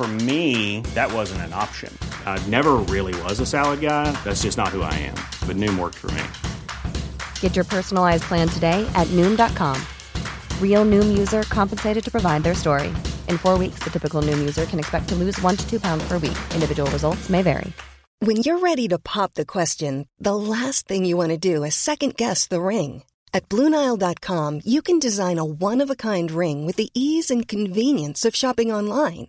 For me, that wasn't an option. I never really was a salad guy. That's just not who I am. But Noom worked for me. Get your personalized plan today at Noom.com. Real Noom user compensated to provide their story. In four weeks, the typical Noom user can expect to lose one to two pounds per week. Individual results may vary. When you're ready to pop the question, the last thing you want to do is second guess the ring. At Bluenile.com, you can design a one of a kind ring with the ease and convenience of shopping online.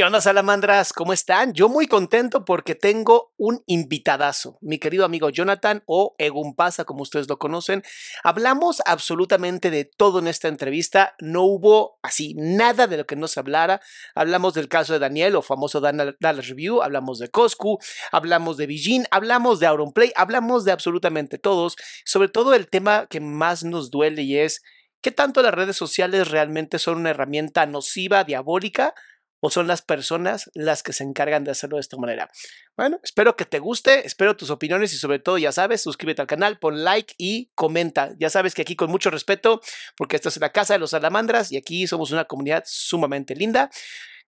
¿Qué onda, salamandras? ¿Cómo están? Yo muy contento porque tengo un invitadazo, mi querido amigo Jonathan o Egumpasa, como ustedes lo conocen. Hablamos absolutamente de todo en esta entrevista. No hubo así nada de lo que no se hablara. Hablamos del caso de Daniel o famoso Dallas Review, hablamos de Coscu, hablamos de Bijin, hablamos de Auronplay, hablamos de absolutamente todos. Sobre todo el tema que más nos duele y es qué tanto las redes sociales realmente son una herramienta nociva, diabólica o son las personas las que se encargan de hacerlo de esta manera. Bueno, espero que te guste, espero tus opiniones y sobre todo, ya sabes, suscríbete al canal, pon like y comenta. Ya sabes que aquí con mucho respeto, porque esta es la casa de los salamandras y aquí somos una comunidad sumamente linda,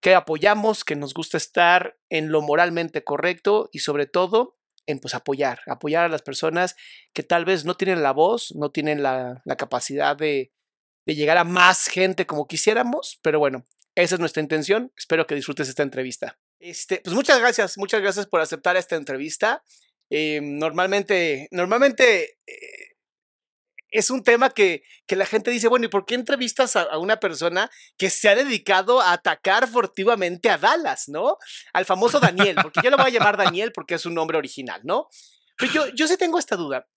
que apoyamos, que nos gusta estar en lo moralmente correcto y sobre todo en pues apoyar, apoyar a las personas que tal vez no tienen la voz, no tienen la, la capacidad de, de llegar a más gente como quisiéramos, pero bueno, esa es nuestra intención. Espero que disfrutes esta entrevista. Este, pues muchas gracias, muchas gracias por aceptar esta entrevista. Eh, normalmente, normalmente eh, es un tema que, que, la gente dice, bueno, ¿y por qué entrevistas a, una persona que se ha dedicado a atacar furtivamente a Dallas, ¿no? Al famoso Daniel, porque yo lo voy a llamar Daniel porque es un nombre original, ¿no? Pero yo, yo sí tengo esta duda.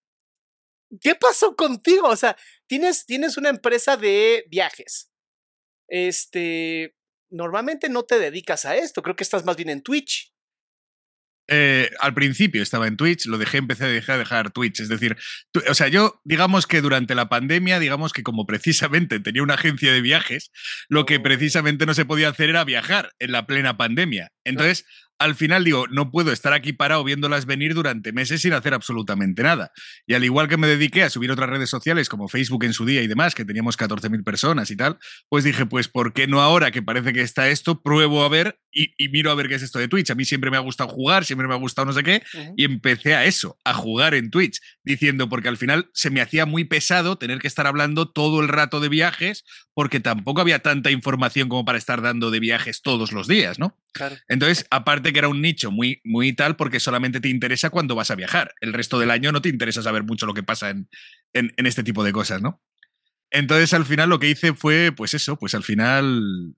¿Qué pasó contigo? O sea, tienes, tienes una empresa de viajes este, normalmente no te dedicas a esto, creo que estás más bien en Twitch. Eh, al principio estaba en Twitch, lo dejé, empecé a dejar, dejar Twitch. Es decir, tu, o sea, yo, digamos que durante la pandemia, digamos que como precisamente tenía una agencia de viajes, lo que precisamente no se podía hacer era viajar en la plena pandemia. Entonces, al final digo, no puedo estar aquí parado viéndolas venir durante meses sin hacer absolutamente nada. Y al igual que me dediqué a subir otras redes sociales como Facebook en su día y demás, que teníamos 14.000 personas y tal, pues dije, pues ¿por qué no ahora que parece que está esto, pruebo a ver y, y miro a ver qué es esto de Twitch? A mí siempre me ha gustado jugar, siempre me ha gustado no sé qué, uh -huh. y empecé a eso, a jugar en Twitch, diciendo, porque al final se me hacía muy pesado tener que estar hablando todo el rato de viajes, porque tampoco había tanta información como para estar dando de viajes todos los días, ¿no? Entonces, aparte que era un nicho muy, muy tal, porque solamente te interesa cuando vas a viajar. El resto del año no te interesa saber mucho lo que pasa en, en, en este tipo de cosas, ¿no? Entonces, al final lo que hice fue, pues eso, pues al final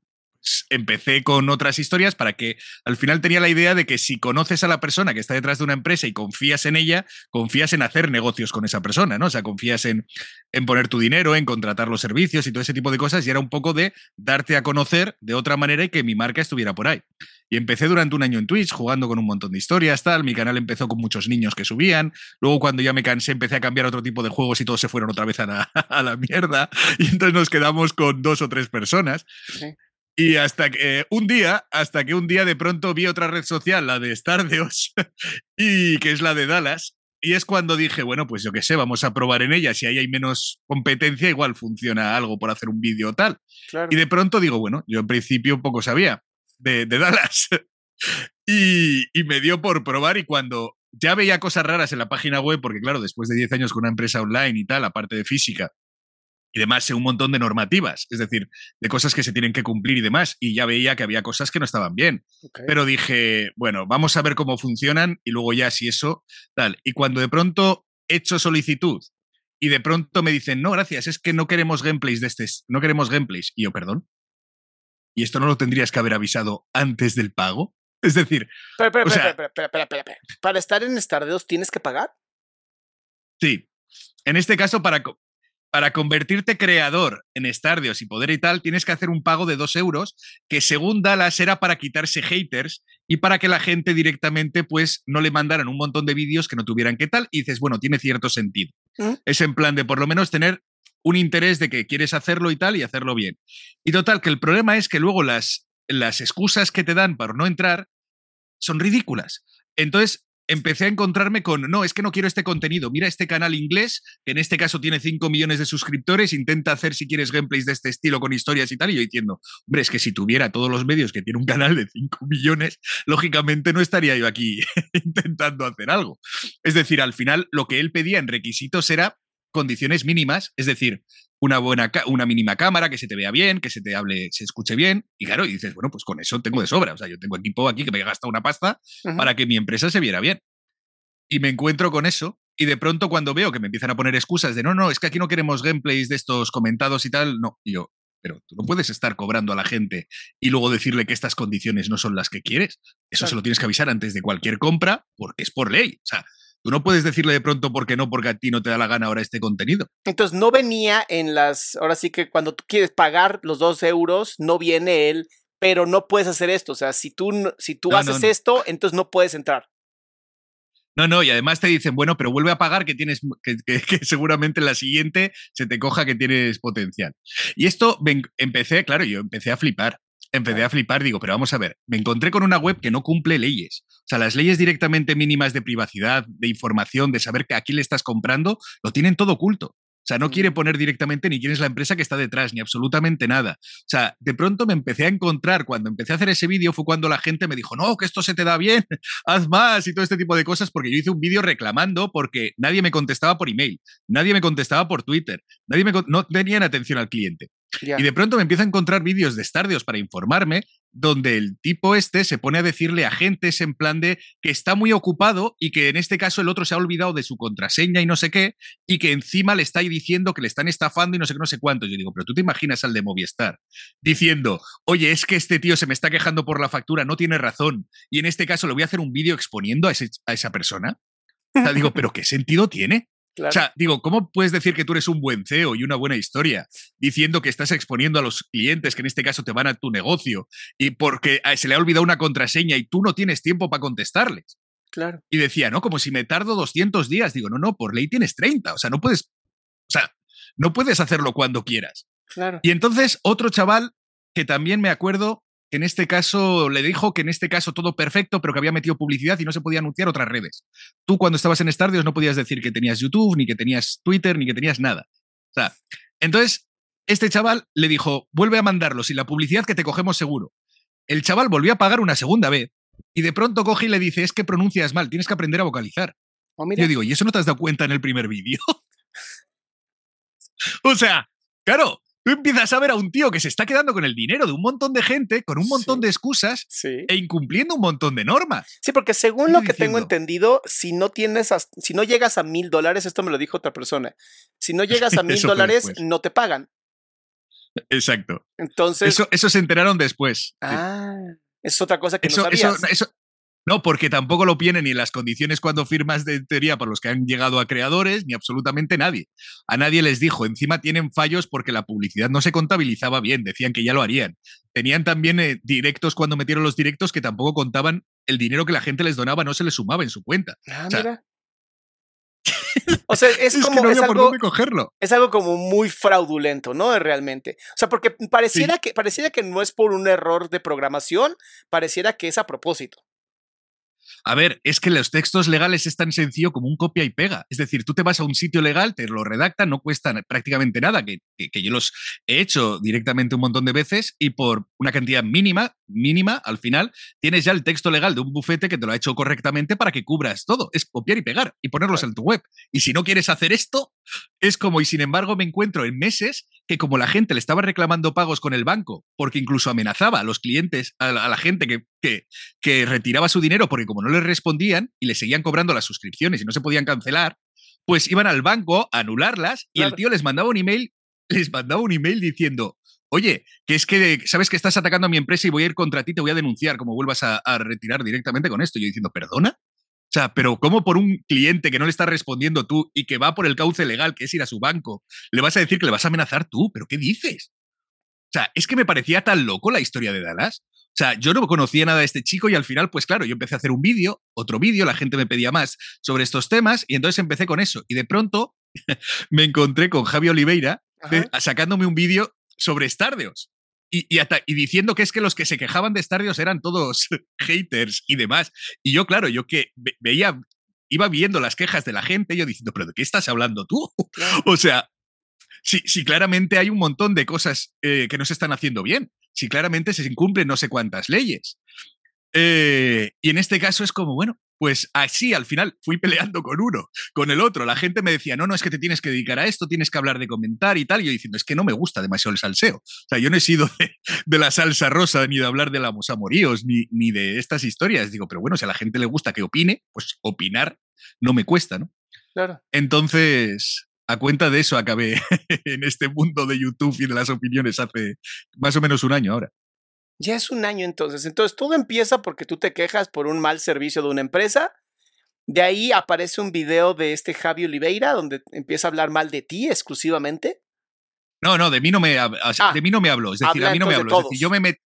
empecé con otras historias para que al final tenía la idea de que si conoces a la persona que está detrás de una empresa y confías en ella, confías en hacer negocios con esa persona, ¿no? O sea, confías en, en poner tu dinero, en contratar los servicios y todo ese tipo de cosas y era un poco de darte a conocer de otra manera y que mi marca estuviera por ahí. Y empecé durante un año en Twitch jugando con un montón de historias, tal. Mi canal empezó con muchos niños que subían. Luego, cuando ya me cansé, empecé a cambiar otro tipo de juegos y todos se fueron otra vez a la, a la mierda. Y entonces nos quedamos con dos o tres personas. Sí. Y hasta que eh, un día, hasta que un día de pronto vi otra red social, la de Stardeos, y que es la de Dallas. Y es cuando dije, bueno, pues yo qué sé, vamos a probar en ella. Si ahí hay menos competencia, igual funciona algo por hacer un vídeo tal. Claro. Y de pronto digo, bueno, yo en principio poco sabía de, de Dallas. y, y me dio por probar y cuando ya veía cosas raras en la página web, porque claro, después de 10 años con una empresa online y tal, aparte de física, y demás, sé un montón de normativas, es decir, de cosas que se tienen que cumplir y demás, y ya veía que había cosas que no estaban bien. Okay. Pero dije, bueno, vamos a ver cómo funcionan y luego ya si eso, tal. Y cuando de pronto hecho solicitud y de pronto me dicen, no, gracias, es que no queremos gameplays de este, no queremos gameplays. Y yo, perdón. ¿Y esto no lo tendrías que haber avisado antes del pago? Es decir, Pero, pero, o sea- pero, para estar en Stardeos tienes que pagar. sí. En este caso, para, para convertirte creador en Stardeos y poder y tal, tienes que hacer un pago de dos euros, que según Dallas era para quitarse haters y para que la gente directamente pues no le mandaran un montón de vídeos que no tuvieran que tal. Y dices, bueno, tiene cierto sentido. ¿Mm? Es en plan de por lo menos tener un interés de que quieres hacerlo y tal y hacerlo bien. Y total, que el problema es que luego las, las excusas que te dan para no entrar son ridículas. Entonces empecé a encontrarme con, no, es que no quiero este contenido, mira este canal inglés, que en este caso tiene 5 millones de suscriptores, intenta hacer si quieres gameplays de este estilo con historias y tal, y yo diciendo, hombre, es que si tuviera todos los medios que tiene un canal de 5 millones, lógicamente no estaría yo aquí intentando hacer algo. Es decir, al final lo que él pedía en requisitos era condiciones mínimas, es decir, una buena una mínima cámara, que se te vea bien, que se te hable, se escuche bien, y claro, y dices, bueno, pues con eso tengo de sobra, o sea, yo tengo equipo aquí que me gasta una pasta para que mi empresa se viera bien. Y me encuentro con eso, y de pronto cuando veo que me empiezan a poner excusas de no, no, es que aquí no queremos gameplays de estos comentados y tal, no, y yo, pero tú no puedes estar cobrando a la gente y luego decirle que estas condiciones no son las que quieres. Eso Claro. se lo tienes que avisar antes de cualquier compra, porque es por ley. O sea, tú no puedes decirle de pronto por qué no, porque a ti no te da la gana ahora este contenido. Entonces no venía en las. Ahora sí que cuando tú quieres pagar los dos euros, no viene él, pero no puedes hacer esto. O sea, si tú, si tú No, haces no. esto, entonces no puedes entrar. No, no, y además te dicen, bueno, pero vuelve a pagar que tienes, que, que- que seguramente en la siguiente se te coja que tienes potencial. Y esto empecé, claro, yo empecé a flipar. Empecé a flipar, digo, pero vamos a ver, me encontré con una web que no cumple leyes. O sea, las leyes directamente mínimas de privacidad, de información, de saber que a quién le estás comprando, lo tienen todo oculto. O sea, no quiere poner directamente ni quién es la empresa que está detrás, ni absolutamente nada. O sea, de pronto me empecé a encontrar, cuando empecé a hacer ese vídeo fue cuando la gente me dijo, no, que esto se te da bien, haz más y todo este tipo de cosas, porque yo hice un vídeo reclamando porque nadie me contestaba por email, nadie me contestaba por Twitter, nadie me no tenían atención al cliente. Y de pronto me empiezo a encontrar vídeos de Stardeos para informarme, donde el tipo este se pone a decirle a agentes en plan de que está muy ocupado y que en este caso el otro se ha olvidado de su contraseña y no sé qué, y que encima le está diciendo que le están estafando y no sé qué, no sé cuánto. Yo digo, pero tú te imaginas al de Movistar diciendo, oye, es que este tío se me está quejando por la factura, no tiene razón, y en este caso le voy a hacer un vídeo exponiendo a, ese- a esa persona. O sea, digo, pero ¿qué sentido tiene? Claro. O sea, digo, ¿cómo puedes decir que tú eres un buen CEO y una buena historia diciendo que estás exponiendo a los clientes que en este caso te van a tu negocio y porque a- se le ha olvidado una contraseña y tú no tienes tiempo para contestarles? claro. Y decía, no, como si me tardo 200 días. Digo, no, no, por ley tienes 30. O sea, no puedes, o sea, no puedes hacerlo cuando quieras. Claro. Y entonces otro chaval que también me acuerdo que en este caso le dijo que en este caso todo perfecto, pero que había metido publicidad y no se podía anunciar otras redes. Tú cuando estabas en Stardeos no podías decir que tenías YouTube, ni que tenías Twitter, ni que tenías nada. O sea, entonces este chaval le dijo, vuelve a mandarlos y la publicidad que te cogemos seguro. El chaval volvió a pagar una segunda vez y de pronto coge y le dice, es que pronuncias mal, tienes que aprender a vocalizar. Oh, mira. Yo digo, ¿y eso no te has dado cuenta en el primer vídeo? o sea, claro, tú empiezas a ver a un tío que se está quedando con el dinero de un montón de gente, con un montón Sí. de excusas Sí. e incumpliendo un montón de normas. Sí, porque según lo que tengo entendido, si no tienes, as- si no llegas a mil dólares, esto me lo dijo otra persona, si no llegas a mil dólares, no te pagan. Exacto. Entonces, Eso, eso se enteraron después. Sí. ah, es otra cosa que eso, no eso- sabías. eso- no, porque tampoco lo vienen ni en las condiciones cuando firmas de teoría para los que han llegado a creadores, ni absolutamente nadie. A nadie les dijo. Encima tienen fallos porque la publicidad no se contabilizaba bien, decían que ya lo harían. Tenían también eh, directos cuando metieron los directos que tampoco contaban el dinero que la gente les donaba, no se les sumaba en su cuenta. Ah, o sea, mira. O sea, es, Es, como que no es por algo, cogerlo. es algo como muy fraudulento, ¿no? Realmente. O sea, porque pareciera que pareciera que no es por un error de programación, pareciera que es a propósito. A ver, es que los textos legales es tan sencillo como un copia y pega. Es decir, tú te vas a un sitio legal, te lo redactan, no cuestan prácticamente nada, que, que- que yo los he hecho directamente un montón de veces y por una cantidad mínima, mínima, al final, tienes ya el texto legal de un bufete que te lo ha hecho correctamente para que cubras todo. Es copiar y pegar y ponerlos en tu web. Y si no quieres hacer esto, es como, y sin embargo me encuentro en meses que como la gente le estaba reclamando pagos con el banco, porque incluso amenazaba a los clientes, a la, a la gente que, que, que retiraba su dinero porque como no les respondían y le seguían cobrando las suscripciones y no se podían cancelar, pues iban al banco a anularlas y el tío les mandaba un email, les mandaba un email diciendo, oye, que es que sabes que estás atacando a mi empresa y voy a ir contra ti, te voy a denunciar como vuelvas a, retirar directamente con esto. Yo diciendo, ¿perdona? O sea, pero ¿cómo por un cliente que no le está respondiendo tú y que va por el cauce legal, que es ir a su banco, le vas a decir que le vas a amenazar tú? ¿Pero qué dices? O sea, es que me parecía tan loco la historia de Dallas. O sea, yo no conocía nada de este chico y al final, pues claro, yo empecé a hacer un vídeo, otro vídeo, la gente me pedía más sobre estos temas y entonces empecé con eso. Y de pronto me encontré con Javi Oliveira sacándome un vídeo sobre Stardeos. Y, y, diciendo que es que los que se quejaban de Stardeos eran todos haters y demás. Y yo, claro, yo que veía, iba viendo las quejas de la gente, yo diciendo, pero ¿de qué estás hablando tú? o sea, si, si, claramente hay un montón de cosas eh, que no se están haciendo bien, si claramente se incumplen no sé cuántas leyes. Eh, y en este caso es como, bueno, pues así al final fui peleando con uno, con el otro. La gente me decía, no, no, es que te tienes que dedicar a esto, tienes que hablar de comentar y tal. Y yo diciendo, es que no me gusta demasiado el salseo. O sea, yo no he sido de, la salsa rosa, ni de hablar de la moríos, ni, ni de estas historias. Digo, pero bueno, si a la gente le gusta que opine, pues opinar no me cuesta, ¿no? Claro. Entonces, a cuenta de eso acabé en este mundo de YouTube y de las opiniones hace más o menos un año ahora. Ya es un año entonces. Entonces todo empieza porque tú te quejas por un mal servicio de una empresa. De ahí aparece un video de este Javi Oliveira donde empieza a hablar mal de ti exclusivamente. No, no, de mí no me, ah, de mí no me habló. Es decir, a mí no me habló. Es decir, yo me, met,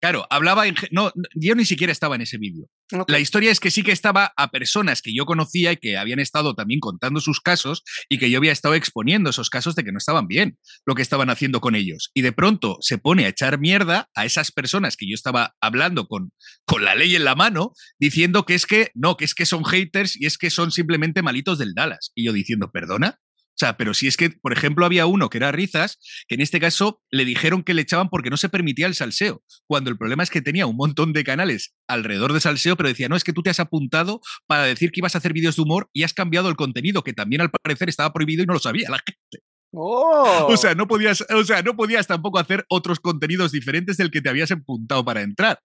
Claro, hablaba en... No, yo ni siquiera estaba en ese vídeo. La historia es que sí que estaba a personas que yo conocía y que habían estado también contando sus casos y que yo había estado exponiendo esos casos de que no estaban bien lo que estaban haciendo con ellos. Y de pronto se pone a echar mierda a esas personas que yo estaba hablando con, con la ley en la mano, diciendo que es que no, que es que son haters y es que son simplemente malitos del Dallas. Y yo diciendo, perdona, o sea, pero si es que, por ejemplo, había uno que era Rizas, que en este caso le dijeron que le echaban porque no se permitía el salseo, cuando el problema es que tenía un montón de canales alrededor de salseo, pero decía, no, es que tú te has apuntado para decir que ibas a hacer vídeos de humor y has cambiado el contenido, que también al parecer estaba prohibido y no lo sabía la gente. Oh. O sea, no podías, o sea, no podías tampoco hacer otros contenidos diferentes del que te habías apuntado para entrar.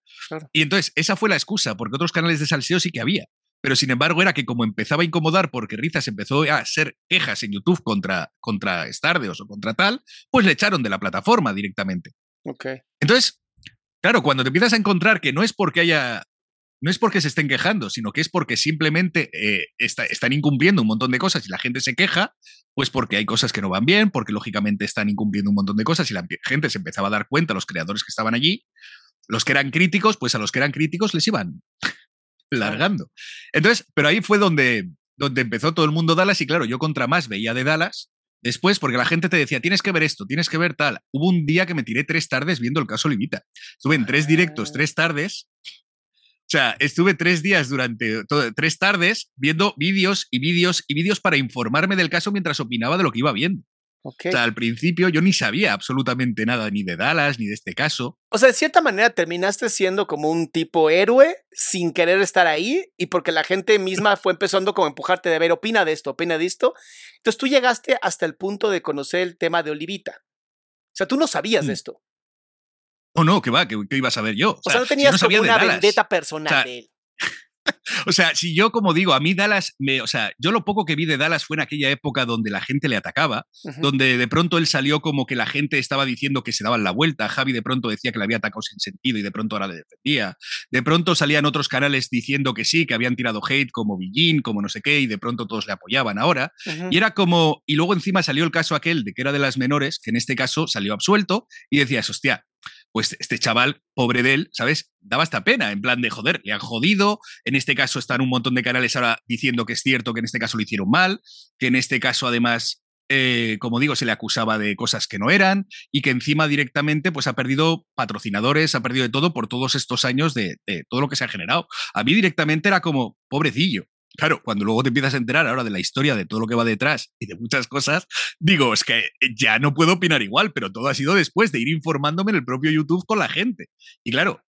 Y entonces, esa fue la excusa, porque otros canales de salseo sí que había pero sin embargo era que como empezaba a incomodar porque Rizas empezó a hacer quejas en YouTube contra, contra Stardeos o contra tal, pues le echaron de la plataforma directamente. Okay. Entonces, claro, cuando te empiezas a encontrar que no es porque haya, no es porque se estén quejando, sino que es porque simplemente eh, están incumpliendo un montón de cosas y la gente se queja, pues porque hay cosas que no van bien, porque lógicamente están incumpliendo un montón de cosas y la gente se empezaba a dar cuenta, los creadores que estaban allí, los que eran críticos, pues a los que eran críticos les iban largando. Entonces, pero ahí fue donde, donde empezó todo el mundo Dallas y claro, yo contra más veía de Dallas. Después, porque la gente te decía, tienes que ver esto, tienes que ver tal. Hubo un día que me tiré tres tardes viendo el caso Limita. Estuve en tres directos, ah. tres tardes. O sea, estuve tres días durante tres tardes viendo vídeos y vídeos y vídeos para informarme del caso mientras opinaba de lo que iba viendo. O sea, al principio yo ni sabía absolutamente nada ni de Dallas ni de este caso. O sea, de cierta manera terminaste siendo como un tipo héroe sin querer estar ahí y porque la gente misma fue empezando como a empujarte de ver, opina de esto, opina de esto. Entonces tú llegaste hasta el punto de conocer el tema de Olivita. O sea, tú no sabías de mm. esto. Oh, no, que va, que, iba a saber yo. O, sea, no tenías como una vendetta personal de él. o sea, si yo, como digo, a mí Dallas, me, o sea, yo lo poco que vi de Dallas fue en aquella época donde la gente le atacaba, donde de pronto él salió como que la gente estaba diciendo que se daban la vuelta, Javi de pronto decía que le había atacado sin sentido y de pronto ahora le defendía, de pronto salían otros canales diciendo que sí, que habían tirado hate como Villín, como no sé qué, y de pronto todos le apoyaban ahora, y era como, y luego encima salió el caso aquel de que era de las menores, que en este caso salió absuelto, y decías, hostia, pues este chaval, pobre de él, ¿sabes? Daba esta pena, en plan de joder, le han jodido, en este caso están un montón de canales ahora diciendo que es cierto que en este caso lo hicieron mal, que en este caso además, eh, como digo, se le acusaba de cosas que no eran y que encima directamente pues ha perdido patrocinadores, ha perdido de todo por todos estos años de, de todo lo que se ha generado. A mí directamente era como, pobrecillo, Claro, cuando luego te empiezas a enterar ahora de la historia, de todo lo que va detrás y de muchas cosas, digo, es que ya no puedo opinar igual, pero todo ha sido después de ir informándome en el propio YouTube con la gente. Y claro,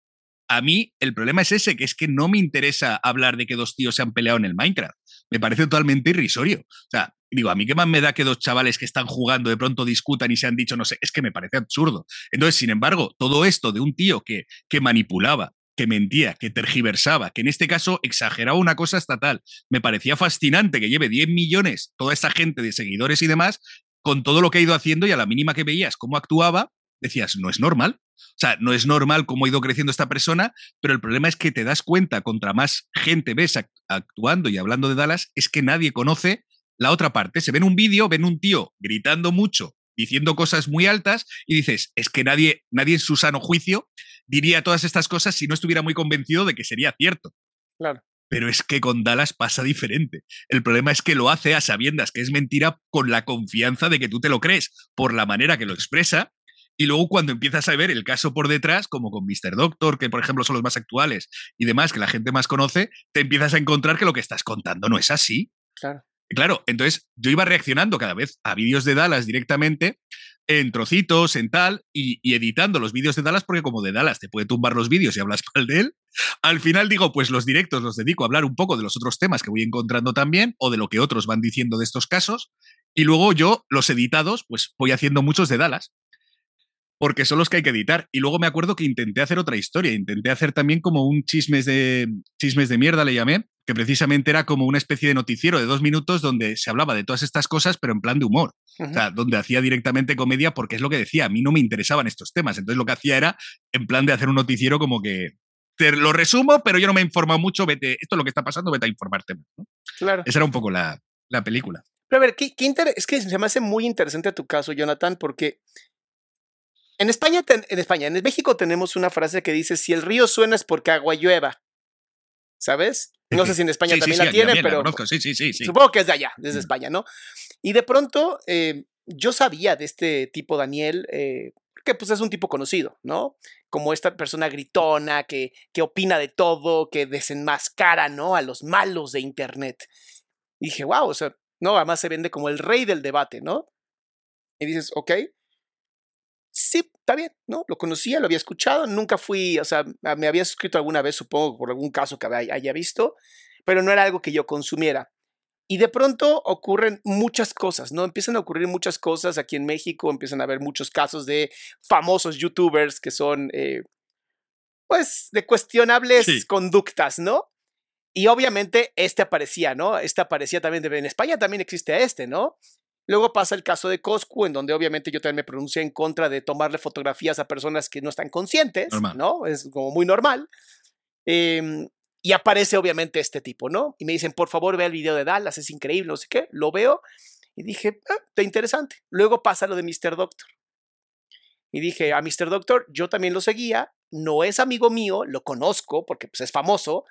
a mí el problema es ese, que es que no me interesa hablar de que dos tíos se han peleado en el Minecraft. Me parece totalmente irrisorio. O sea, digo, a mí qué más me da que dos chavales que están jugando de pronto discutan y se han dicho, no sé, es que me parece absurdo. Entonces, sin embargo, todo esto de un tío que, que manipulaba que mentía, que tergiversaba, que en este caso exageraba una cosa estatal. Me parecía fascinante que lleve 10 millones toda esa gente de seguidores y demás, con todo lo que ha ido haciendo y a la mínima que veías cómo actuaba, decías, no es normal. O sea, no es normal cómo ha ido creciendo esta persona, pero el problema es que te das cuenta, contra más gente ves actuando y hablando de Dallas, es que nadie conoce la otra parte. Se ven un vídeo, ven un tío gritando mucho, diciendo cosas muy altas, y dices, es que nadie, nadie en su sano juicio diría todas estas cosas si no estuviera muy convencido de que sería cierto. Claro. Pero es que con Dallas pasa diferente. El problema es que lo hace a sabiendas que es mentira con la confianza de que tú te lo crees, por la manera que lo expresa, y luego cuando empiezas a ver el caso por detrás, como con Mr. Doctor, que por ejemplo son los más actuales y demás, que la gente más conoce, te empiezas a encontrar que lo que estás contando no es así. Claro. Claro, entonces yo iba reaccionando cada vez a vídeos de Dallas directamente, en trocitos, en tal, y, editando los vídeos de Dallas, porque como de Dallas te puede tumbar los vídeos y hablas mal de él, al final digo, pues los directos los dedico a hablar un poco de los otros temas que voy encontrando también, o de lo que otros van diciendo de estos casos, y luego yo, los editados, pues voy haciendo muchos de Dallas porque son los que hay que editar. Y luego me acuerdo que intenté hacer otra historia, intenté hacer también como un chismes de, chismes de mierda, le llamé, que precisamente era como una especie de noticiero de dos minutos donde se hablaba de todas estas cosas, pero en plan de humor. O sea, donde hacía directamente comedia porque es lo que decía, a mí no me interesaban estos temas. Entonces lo que hacía era en plan de hacer un noticiero como que te lo resumo, pero yo no me he informado mucho, vete, esto es lo que está pasando, vete a informarte Claro. Esa era un poco la, película. Pero a ver, ¿qué, qué es que se me hace muy interesante tu caso, Jonathan, porque en España, en España, en México tenemos una frase que dice, si el río suena es porque agua llueva. ¿Sabes? No sé si en España también la tienen, pero sí, sí, sí, supongo que es de allá, desde España, ¿no? Y de pronto eh, yo sabía de este tipo, Daniel, eh, que pues es un tipo conocido, ¿no? Como esta persona gritona, que, que opina de todo, que desenmascara, ¿no? A los malos de Internet. Y dije, wow, o sea, no, además se vende como el rey del debate, ¿no? Y dices, ok, sí, está bien, ¿no? Lo conocía, lo había escuchado, nunca fui, o sea, me había suscrito alguna vez, supongo, por algún caso que haya visto, pero no era algo que yo consumiera. Y de pronto ocurren muchas cosas, ¿no? Empiezan a ocurrir muchas cosas aquí en México, empiezan a haber muchos casos de famosos youtubers que son, eh, pues, de cuestionables conductas, ¿no? Y obviamente este aparecía, ¿no? Este aparecía también, de, en España también existe este, ¿no? Luego pasa el caso de Coscu, en donde obviamente yo también me pronuncié en contra de tomarle fotografías a personas que no están conscientes, ¿no? Es como muy normal. Em, y aparece obviamente este tipo, ¿no? Y me dicen, por favor, ve el video de Dallas, es increíble, no sé qué. Lo veo y dije, ah, está interesante. Luego pasa lo de Mr. Doctor. Y dije, a Mr. Doctor, yo también lo seguía, no es amigo mío, lo conozco porque pues, es famoso.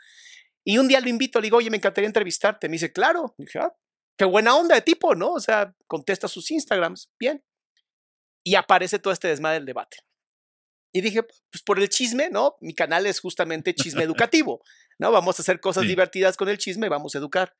Y un día lo invito, le digo, oye, me encantaría entrevistarte. Me dice, claro. dije, ah, qué buena onda de tipo, ¿no? O sea, contesta sus Instagrams, bien. Y aparece todo este desmadre del debate. Y dije, pues por el chisme, ¿no? Mi canal es justamente chisme educativo, ¿no? Vamos a hacer cosas divertidas con el chisme, vamos a educar.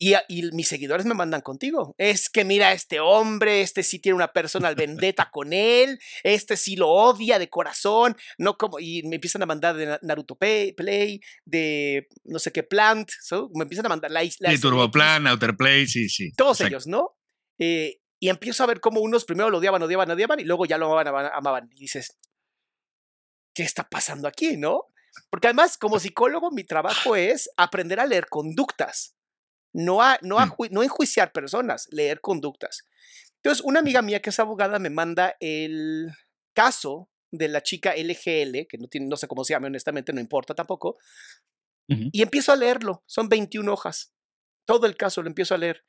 Y, mis seguidores me mandan contigo. Es que mira, este hombre, este sí tiene una personal vendetta con él, este sí lo odia de corazón, no como, y me empiezan a mandar de Naruto Play, de no sé qué Plant, me empiezan a mandar la isla. Sí, Turbo Plan, Outer Play, sí, sí. Todos ellos, ¿no? Eh, y empiezo a ver cómo unos primero lo odiaban, odiaban, odiaban, y luego ya lo amaban, amaban. Y dices, ¿qué está pasando aquí, no? Porque además, como psicólogo, mi trabajo es aprender a leer conductas no, a, no, mm. no enjuiciar personas, leer conductas. Entonces, una amiga mía que es abogada me manda el caso de la chica LGL, que no, tiene, no sé cómo se llama, honestamente, no importa tampoco, y empiezo a leerlo. Son 21 hojas. Todo el caso lo empiezo a leer.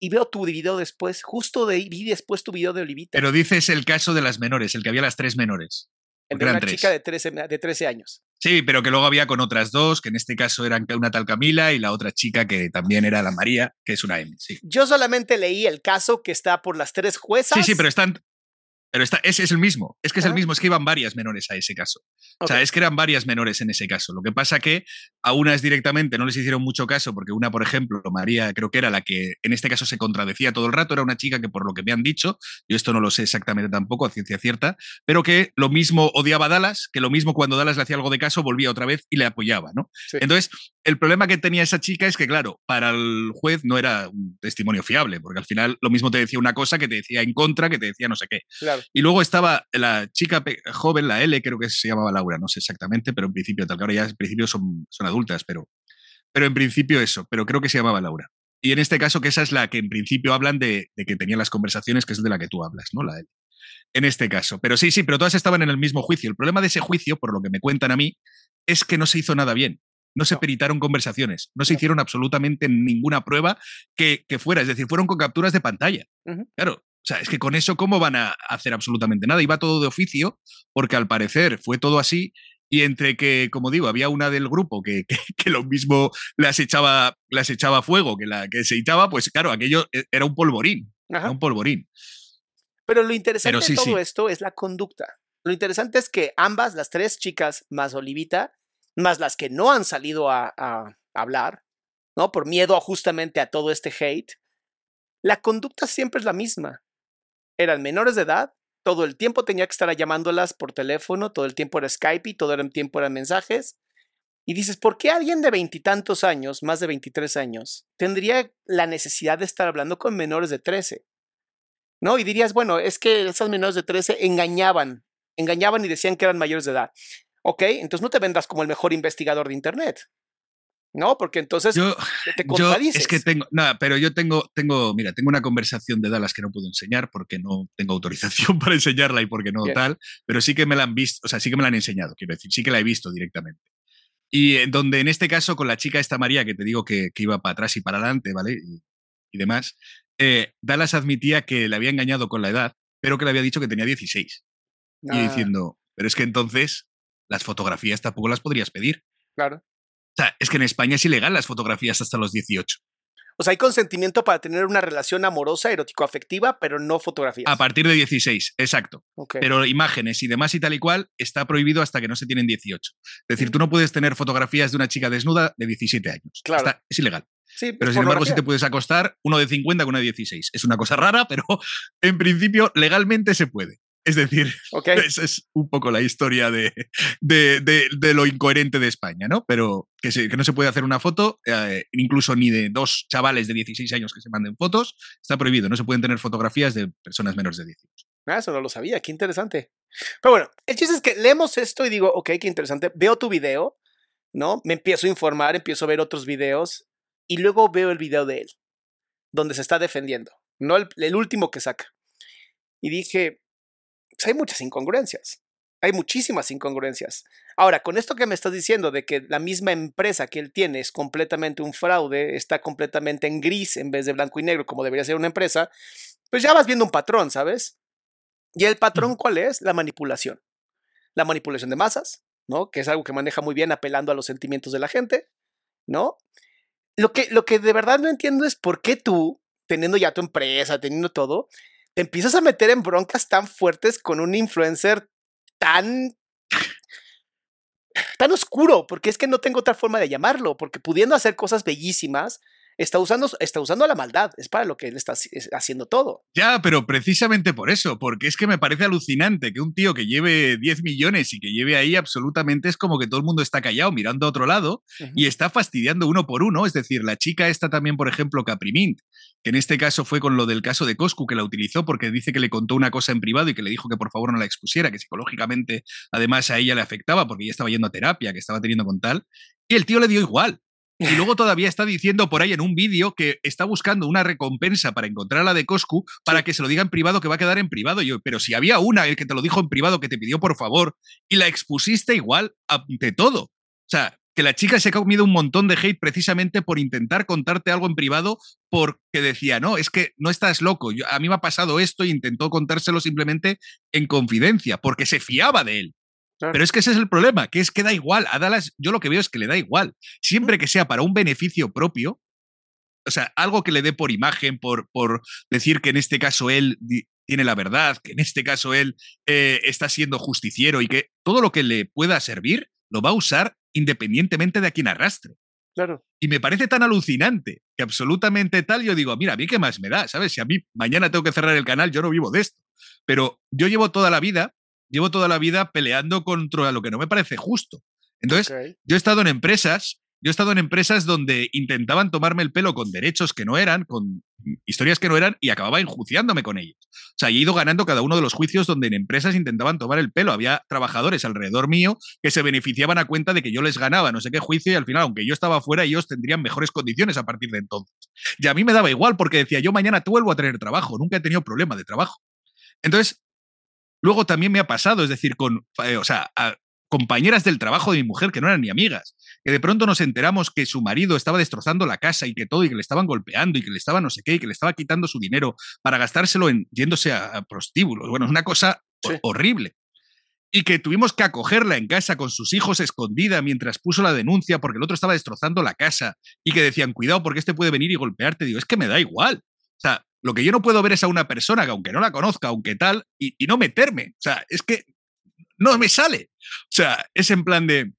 Y veo tu video después, justo de, vi después tu video de Olivita. Pero dices el caso de las menores, el que había las tres menores. El de una chica de 13, de 13 años. Sí, pero que luego había con otras dos, que en este caso eran una tal Camila y la otra chica que también era la María, que es una M. Sí. Yo solamente leí el caso que está por las tres juezas. Sí, sí, pero están, pero está, ese es el mismo, es que es el mismo, es que iban varias menores a ese caso. O sea, es que eran varias menores en ese caso. Lo que pasa que a unas directamente no les hicieron mucho caso, porque una, por ejemplo, María, creo que era la que en este caso se contradecía todo el rato, era una chica que por lo que me han dicho, yo esto no lo sé exactamente tampoco, a ciencia cierta, pero que lo mismo odiaba a Dallas, que lo mismo cuando Dallas le hacía algo de caso, volvía otra vez y le apoyaba, ¿no? Entonces, el problema que tenía esa chica es que, claro, para el juez no era un testimonio fiable, porque al final lo mismo te decía una cosa que te decía en contra, que te decía no sé qué. Y luego estaba la chica joven, la L, creo que se llamaba llamaba Laura, no sé exactamente, pero en principio, tal que ahora ya en principio son, son adultas, pero, pero en principio eso, pero creo que se llamaba Laura. Y en este caso, que esa es la que en principio hablan de, que tenían las conversaciones, que es de la que tú hablas, ¿no? La En este caso. Pero sí, sí, pero todas estaban en el mismo juicio. El problema de ese juicio, por lo que me cuentan a mí, es que no se hizo nada bien. No se peritaron conversaciones, no se hicieron absolutamente ninguna prueba que, fuera, es decir, fueron con capturas de pantalla. Claro, sea, es que con eso, ¿cómo van a hacer absolutamente nada? Iba todo de oficio, porque al parecer fue todo así, y entre que, como digo, había una del grupo que, que, lo mismo las echaba, las echaba fuego que la que se echaba, pues claro, aquello e, era un polvorín. Era un polvorín. Pero lo interesante de todo esto es la conducta. Lo interesante es que ambas, las tres chicas más Olivita, más las que no han salido a, a hablar, ¿no? Por miedo justamente a todo este hate, la conducta siempre es la misma eran menores de edad, todo el tiempo tenía que estar llamándolas por teléfono, todo el tiempo era Skype y todo el tiempo eran mensajes. Y dices, ¿por qué alguien de veintitantos años, más de 23 años, tendría la necesidad de estar hablando con menores de 13? ¿No? Y dirías, bueno, es que esas menores de 13 engañaban, engañaban y decían que eran mayores de edad. Ok, entonces no te vendas como el mejor investigador de Internet. ¿No? Porque entonces yo, te contradices. es que tengo, nada, pero yo tengo, tengo, mira, tengo una conversación de Dallas que no puedo enseñar porque no tengo autorización para enseñarla y porque no tal, pero sí que me la han visto, o sea, sí que me la han enseñado, quiero decir, sí que la he visto directamente. Y en donde en este caso con la chica esta María que te digo que, que iba para atrás y para adelante, ¿vale? Y, demás, eh, Dallas admitía que le había engañado con la edad, pero que le había dicho que tenía 16. Y ah. diciendo, pero es que entonces las fotografías tampoco las podrías pedir. Claro. Sea, es que en España es ilegal las fotografías hasta los 18. O sea, hay consentimiento para tener una relación amorosa, erótico-afectiva, pero no fotografías. A partir de 16, exacto. Pero imágenes y demás y tal y cual está prohibido hasta que no se tienen 18. Es decir, tú no puedes tener fotografías de una chica desnuda de 17 años. Claro. es ilegal. Sí, pero sin embargo, si te puedes acostar uno de 50 con una de 16. Es una cosa rara, pero en principio legalmente se puede. Es decir, esa es un poco la historia de, de, lo incoherente de España, ¿no? Pero que, que no se puede hacer una foto, eh, incluso ni de dos chavales de 16 años que se manden fotos, está prohibido. No se pueden tener fotografías de personas menores de 18. Ah, eso no lo sabía, qué interesante. Pero bueno, el chiste es que leemos esto y digo, ok, qué interesante. Veo tu video, ¿no? Me empiezo a informar, empiezo a ver otros videos y luego veo el video de él, donde se está defendiendo, no el último que saca. Y dije, hay muchas incongruencias. Hay muchísimas incongruencias. Ahora, con esto que me estás diciendo de que la misma empresa que él tiene es completamente un fraude, está completamente en gris en vez de blanco y negro como debería ser una empresa, pues ya vas viendo un patrón, ¿sabes? ¿Y el patrón cuál es? La manipulación. La manipulación de masas, ¿no? Que es algo que maneja muy bien apelando a los sentimientos de la gente, ¿no? Lo que, lo que de verdad no entiendo es por qué tú, teniendo ya tu empresa, teniendo todo, te empiezas a meter en broncas tan fuertes con un influencer tan tan oscuro, porque es que no tengo otra forma de llamarlo, porque pudiendo hacer cosas bellísimas, está usando, está usando la maldad, es para lo que él está haciendo todo. Ya, pero precisamente por eso, porque es que me parece alucinante que un tío que lleve 10 millones y que lleve ahí absolutamente es como que todo el mundo está callado mirando a otro lado y está fastidiando uno por uno, es decir, la chica está también, por ejemplo, Caprimint, que en este caso fue con lo del caso de Coscu, que la utilizó porque dice que le contó una cosa en privado y que le dijo que por favor no la expusiera, que psicológicamente además a ella le afectaba porque ella estaba yendo a terapia, que estaba teniendo con tal, y el tío le dio igual. Y luego todavía está diciendo por ahí en un vídeo que está buscando una recompensa para encontrar la de Coscu para que se lo diga en privado, que va a quedar en privado. Yo, pero si había una el que te lo dijo en privado, que te pidió por favor, y la expusiste igual ante todo. O sea, que la chica se ha comido un montón de hate precisamente por intentar contarte algo en privado porque decía, no, es que no estás loco, a mí me ha pasado esto e intentó contárselo simplemente en confidencia, porque se fiaba de él. Pero es que ese es el problema, que es que da igual. A Dallas yo lo que veo es que le da igual. Siempre que sea para un beneficio propio, o sea, algo que le dé por imagen, por, por decir que en este caso él tiene la verdad, que en este caso él eh, está siendo justiciero y que todo lo que le pueda servir lo va a usar independientemente de a quien arrastre. Claro. Y me parece tan alucinante que absolutamente tal, yo digo, mira, a mí qué más me da, ¿sabes? Si a mí mañana tengo que cerrar el canal, yo no vivo de esto. Pero yo llevo toda la vida llevo toda la vida peleando contra lo que no me parece justo. Entonces, yo he estado en empresas Yo he estado en empresas donde intentaban tomarme el pelo con derechos que no eran, con historias que no eran, y acababa enjuiciándome con ellos. O sea, he ido ganando cada uno de los juicios donde en empresas intentaban tomar el pelo. Había trabajadores alrededor mío que se beneficiaban a cuenta de que yo les ganaba no sé qué juicio y al final, aunque yo estaba fuera, ellos tendrían mejores condiciones a partir de entonces. Y a mí me daba igual porque decía, yo mañana te vuelvo a tener trabajo, nunca he tenido problema de trabajo. Entonces, luego también me ha pasado, es decir, con, eh, o sea, compañeras del trabajo de mi mujer que no eran ni amigas, que de pronto nos enteramos que su marido estaba destrozando la casa y que todo, y que le estaban golpeando y que le estaba no sé qué, y que le estaba quitando su dinero para gastárselo en yéndose a, prostíbulos. Bueno, es una cosa horrible. Y que tuvimos que acogerla en casa con sus hijos escondida mientras puso la denuncia porque el otro estaba destrozando la casa y que decían, cuidado porque este puede venir y golpearte. Digo, es que me da igual. O sea, lo que yo no puedo ver es a una persona que aunque no la conozca, aunque tal, y, no meterme. O sea, es que no me sale. O sea, es en plan de,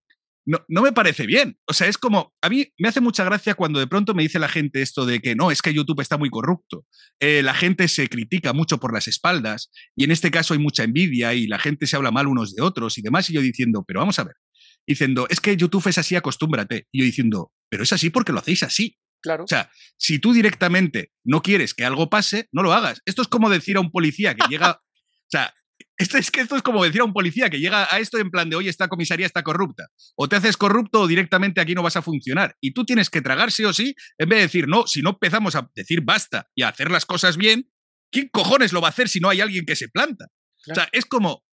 no, no, me parece bien. O sea, es como, a mí me hace mucha gracia cuando de pronto me dice la gente esto de que no, es que YouTube está muy corrupto. Eh, la gente se critica mucho por las espaldas y en este caso hay mucha envidia y la gente se habla mal unos de otros y demás. Y yo diciendo, pero vamos a ver, diciendo, es que YouTube es así, acostúmbrate. Y yo diciendo, pero es así porque lo hacéis así. Claro. O sea, si tú directamente no quieres que algo pase, no lo hagas. Esto es como decir a un policía que llega, o sea, esto es que esto es como decir a un policía que llega a esto en plan de, oye, esta comisaría está corrupta. O te haces corrupto o directamente aquí no vas a funcionar. Y tú tienes que tragar sí o sí, en vez de decir, no, si no empezamos a decir basta y a hacer las cosas bien, ¿quién cojones lo va a hacer si no hay alguien que se planta? O sea, es como,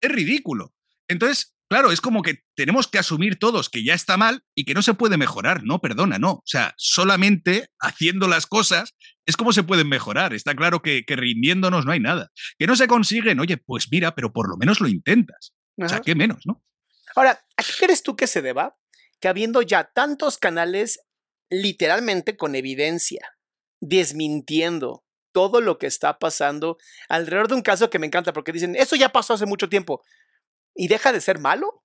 es ridículo. Entonces, Claro, es como que tenemos que asumir todos que ya está mal y que no se puede mejorar. No, perdona, no. O sea, solamente haciendo las cosas es como se pueden mejorar. Está claro que, rindiéndonos no hay nada. Que no se consiguen, oye, pues mira, pero por lo menos lo intentas. O sea, ¿qué menos, no? Ahora, ¿a qué crees tú que se deba? Que habiendo ya tantos canales literalmente con evidencia, desmintiendo todo lo que está pasando alrededor de un caso que me encanta porque dicen, eso ya pasó hace mucho tiempo y deja de ser malo.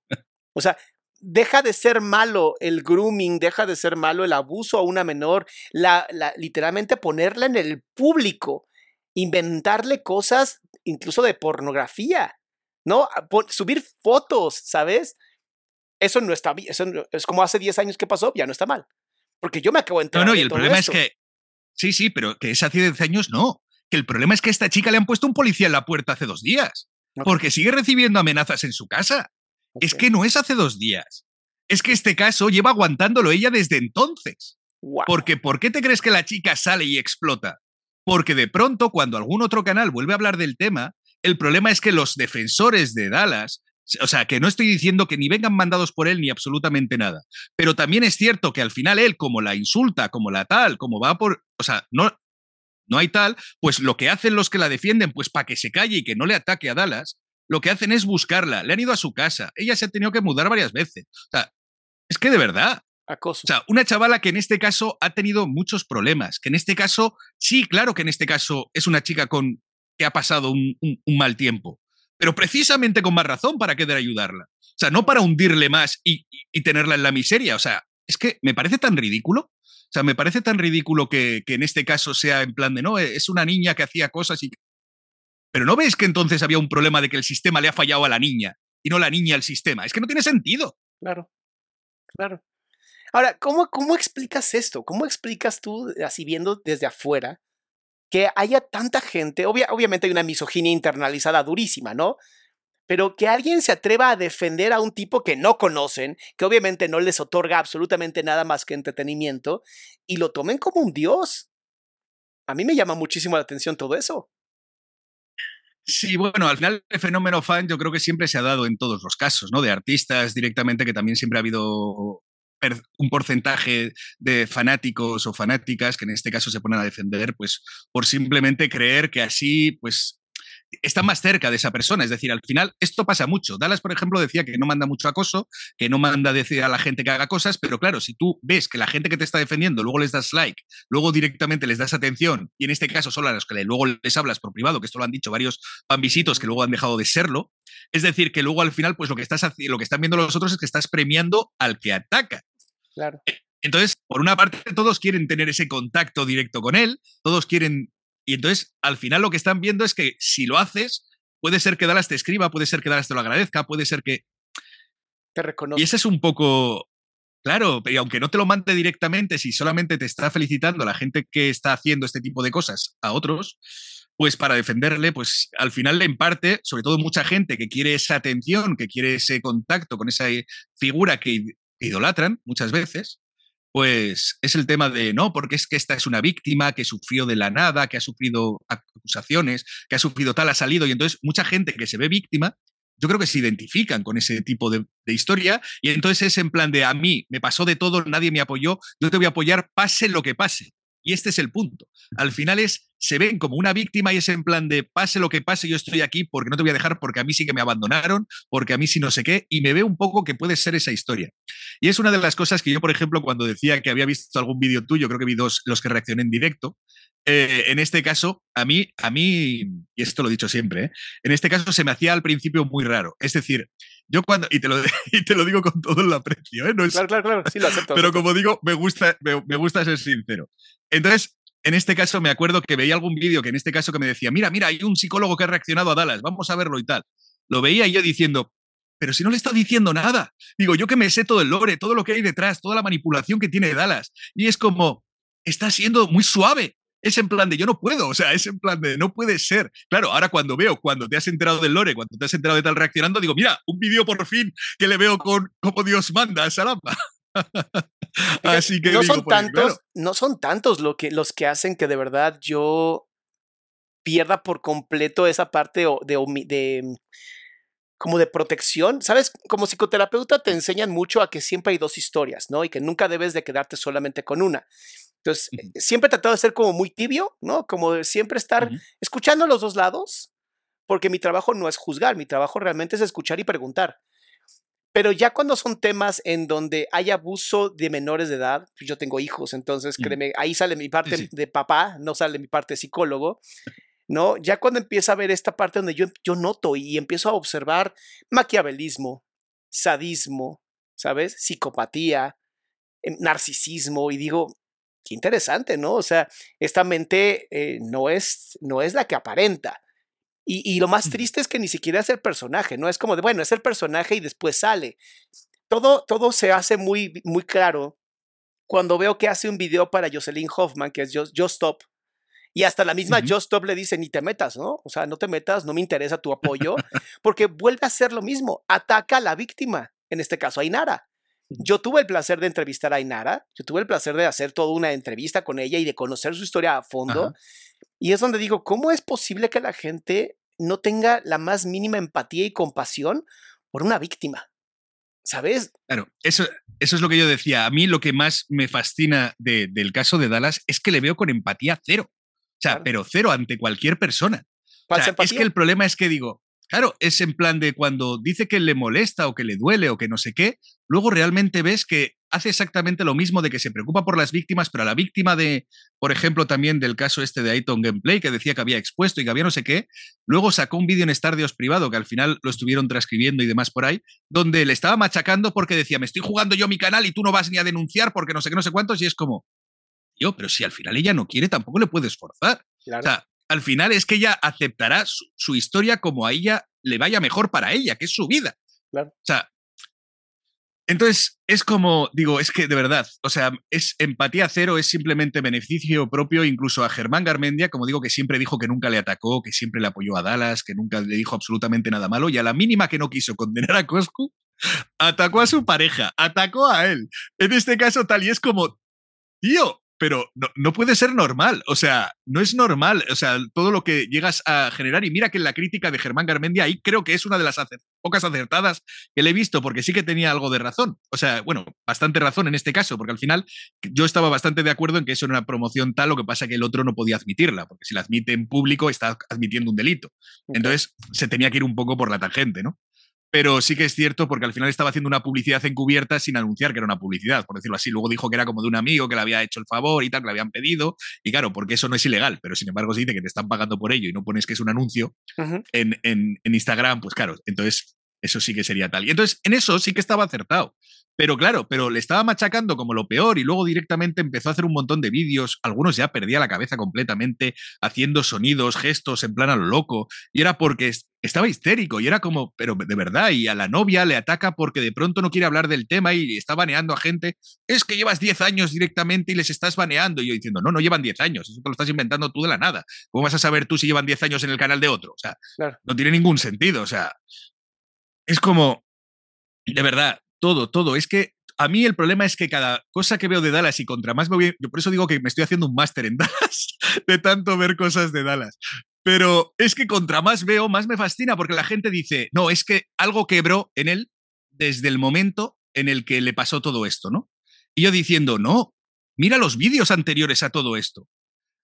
O sea, deja de ser malo el grooming, deja de ser malo el abuso a una menor, la, literalmente ponerla en el público, inventarle cosas incluso de pornografía, ¿no? Subir fotos, ¿sabes? Eso no está bien, eso es como hace 10 años que pasó, ya no está mal. Porque yo me acabo de enterar. No, no, y el problema es que. Sí, sí, pero que es hace 10 años no. Que el problema es que a esta chica le han puesto un policía en la puerta hace dos días. Porque sigue recibiendo amenazas en su casa. Es que no es hace dos días. Es que este caso lleva aguantándolo ella desde entonces. Porque ¿por qué te crees que la chica sale y explota? Porque de pronto, cuando algún otro canal vuelve a hablar del tema, el problema es que los defensores de Dallas, o sea, que no estoy diciendo que ni vengan mandados por él ni absolutamente nada, pero también es cierto que al final él, como la insulta, como la tal, como va por, o sea, no, no hay tal, pues lo que hacen los que la defienden, pues para que se calle y que no le ataque a Dallas, lo que hacen es buscarla. Le han ido a su casa. Ella se ha tenido que mudar varias veces. O sea, es que de verdad. Acoso. O sea, una chavala que en este caso ha tenido muchos problemas, que en este caso, sí, claro que en este caso es una chica con que ha pasado un, mal tiempo, pero precisamente con más razón para querer ayudarla. O sea, no para hundirle más y, y tenerla en la miseria. O sea, es que me parece tan ridículo. O sea, me parece tan ridículo que, en este caso sea en plan de, no, es una niña que hacía cosas y... Pero ¿no ves que entonces había un problema de que el sistema le ha fallado a la niña y no la niña al sistema? Es que no tiene sentido. Claro, claro. Ahora, ¿cómo, cómo explicas esto? ¿Cómo explicas tú, así viendo desde afuera, que haya tanta gente? obviamente hay una misoginia internalizada durísima, ¿no? Pero que alguien se atreva a defender a un tipo que no conocen, que obviamente no les otorga absolutamente nada más que entretenimiento, y lo tomen como un dios. A mí me llama muchísimo la atención todo eso. Sí, bueno, al final el fenómeno fan yo creo que siempre se ha dado en todos los casos, ¿no? De artistas directamente, que también siempre ha habido un porcentaje de fanáticos o fanáticas que en este caso se ponen a defender, pues por simplemente creer que así, pues está más cerca de esa persona. Es decir, al final esto pasa mucho. Dallas, por ejemplo, decía que no manda mucho acoso, que no manda decir a la gente que haga cosas, pero claro, si tú ves que la gente que te está defendiendo luego les das like, luego directamente les das atención, y en este caso solo a los que luego les hablas por privado, que esto lo han dicho varios pambisitos que luego han dejado de serlo, es decir, que luego al final, pues lo que, estás, lo que están viendo los otros es que estás premiando al que ataca. Claro. Entonces, por una parte, todos quieren tener ese contacto directo con él, todos quieren y entonces, al final lo que están viendo es que si lo haces, puede ser que Dallas te escriba, puede ser que Dallas te lo agradezca, puede ser que... Te reconozca. Y ese es un poco... Claro, y aunque no te lo mande directamente, si solamente te está felicitando la gente que está haciendo este tipo de cosas a otros, pues para defenderle, pues al final en parte, sobre todo mucha gente que quiere esa atención, que quiere ese contacto con esa figura que idolatran muchas veces, pues es el tema de, no, porque es que esta es una víctima que sufrió de la nada, que ha sufrido acusaciones, que ha sufrido tal, ha salido, y entonces mucha gente que se ve víctima yo creo que se identifican con ese tipo de, historia y entonces es en plan de a mí me pasó de todo, nadie me apoyó, yo te voy a apoyar pase lo que pase. Y este es el punto. Al final es, se ven como una víctima y es en plan de pase lo que pase, yo estoy aquí porque no te voy a dejar, porque a mí sí que me abandonaron, porque a mí sí no sé qué, y me veo un poco que puede ser esa historia. Y es una de las cosas que yo, por ejemplo, cuando decía que había visto algún vídeo tuyo, creo que vi dos los que reaccioné en directo, eh, en este caso, a mí, a mí, y esto lo he dicho siempre, ¿eh? en este caso se me hacía al principio muy raro. Es decir, yo cuando, y te lo, y te lo digo con todo el aprecio, ¿eh? No claro, claro, claro, sí lo acepto. Pero como digo, me gusta, me, gusta ser sincero. Entonces, en este caso me acuerdo que veía algún vídeo que en este caso que me decía, mira, mira, hay un psicólogo que ha reaccionado a Dallas, vamos a verlo y tal. Lo veía yo diciendo, pero si no le está diciendo nada. Digo, yo que me sé todo el lore, todo lo que hay detrás, toda la manipulación que tiene Dallas. Y es como, está siendo muy suave es en plan de yo no puedo, o sea, es en plan de no puede ser. Claro, ahora cuando veo, cuando te has enterado del lore, cuando te has enterado de tal reaccionando, digo, mira, un vídeo por fin que le veo con como Dios manda Salama. Así que no son pues, tantos, no son tantos lo que, los que hacen que de verdad yo pierda por completo esa parte de, de como de protección, ¿sabes? Como psicoterapeuta te enseñan mucho a que siempre hay dos historias, ¿no? Y que nunca debes de quedarte solamente con una. Entonces, siempre he tratado de ser como muy tibio, ¿no? Como de siempre estar escuchando los dos lados, porque mi trabajo no es juzgar, mi trabajo realmente es escuchar y preguntar. Pero ya cuando son temas en donde hay abuso de menores de edad, pues yo tengo hijos, entonces créeme, ahí sale mi parte de papá, no sale mi parte de psicólogo, ¿no? Ya cuando empieza a ver esta parte donde yo, yo noto y empiezo a observar maquiavelismo, sadismo, ¿sabes? Psicopatía, em, narcisismo, y digo, qué interesante, ¿no? O sea, esta mente eh, no, es, no es la que aparenta. Y, lo más triste es que ni siquiera es el personaje, ¿no? Es como de, bueno, es el personaje y después sale. Todo, todo se hace muy, muy claro cuando veo que hace un video para Jocelyn Hoffman, que es Just, Stop, y hasta la misma Just Stop le dice, ni te metas, ¿no? O sea, no te metas, no me interesa tu apoyo, porque vuelve a hacer lo mismo, ataca a la víctima, en este caso a Inara. Yo tuve el placer de entrevistar a Inara, yo tuve el placer de hacer toda una entrevista con ella y de conocer su historia a fondo. Y es donde digo, ¿cómo es posible que la gente no tenga la más mínima empatía y compasión por una víctima? ¿Sabes? Claro, eso, eso es lo que yo decía. A mí lo que más me fascina del caso de Dallas es que le veo con empatía cero. O sea, pero cero ante cualquier persona. es que el problema es que digo, Claro, es en plan de cuando dice que le molesta o que le duele o que no sé qué, luego realmente ves que hace exactamente lo mismo de que se preocupa por las víctimas, pero a la víctima de, por ejemplo, también del caso este de Aiton Gameplay, que decía que había expuesto y que había no sé qué, luego sacó un vídeo en Stardios privado, que al final lo estuvieron transcribiendo y demás por ahí, donde le estaba machacando porque decía, me estoy jugando yo mi canal y tú no vas ni a denunciar porque no sé qué, no sé cuántos, y es como, yo, pero si al final ella no quiere, tampoco le puedes forzar. O sea, al final es que ella aceptará su, historia como a ella le vaya mejor para ella, que es su vida. Claro. O sea, entonces es como, digo, es que de verdad, o sea, es empatía cero, es simplemente beneficio propio, incluso a Germán Garmendia, como digo, que siempre dijo que nunca le atacó, que siempre le apoyó a Dallas, que nunca le dijo absolutamente nada malo, y a la mínima que no quiso condenar a Coscu, atacó a su pareja, atacó a él. En este caso, tal y es como, tío, pero no, puede ser normal. O sea, no es normal. O sea, todo lo que llegas a generar. Y mira que en la crítica de Germán Garmendia, ahí creo que es una de las pocas acertadas que le he visto, porque sí que tenía algo de razón. O sea, bueno, bastante razón en este caso, porque al final yo estaba bastante de acuerdo en que eso era una promoción tal, lo que pasa que el otro no podía admitirla, porque si la admite en público está admitiendo un delito. Entonces se tenía que ir un poco por la tangente, ¿no? Pero sí que es cierto porque al final estaba haciendo una publicidad encubierta sin anunciar que era una publicidad, por decirlo así. Luego dijo que era como de un amigo que le había hecho el favor y tal, que le habían pedido. Y claro, porque eso no es ilegal, pero sin embargo se dice que te están pagando por ello y no pones que es un anuncio en, en, en Instagram, pues claro, entonces eso sí que sería tal. Y entonces en eso sí que estaba acertado. Pero claro, pero le estaba machacando como lo peor y luego directamente empezó a hacer un montón de vídeos, algunos ya perdía la cabeza completamente, haciendo sonidos, gestos en plan a lo loco, y era porque estaba histérico y era como, pero de verdad, y a la novia le ataca porque de pronto no quiere hablar del tema y está baneando a gente. Es que llevas 10 años directamente y les estás baneando. Y yo diciendo, no, no llevan 10 años, eso te lo estás inventando tú de la nada. ¿Cómo vas a saber tú si llevan 10 años en el canal de otro? O sea, no tiene ningún sentido. O sea, es como, de verdad, todo, todo. Es que a mí el problema es que cada cosa que veo de Dallas y contra más me voy, yo por eso digo que me estoy haciendo un máster en Dallas, de tanto ver cosas de Dallas. Pero es que contra más veo, más me fascina, porque la gente dice, no, es que algo quebró en él desde el momento en el que le pasó todo esto, ¿no? Y yo diciendo, no, mira los vídeos anteriores a todo esto.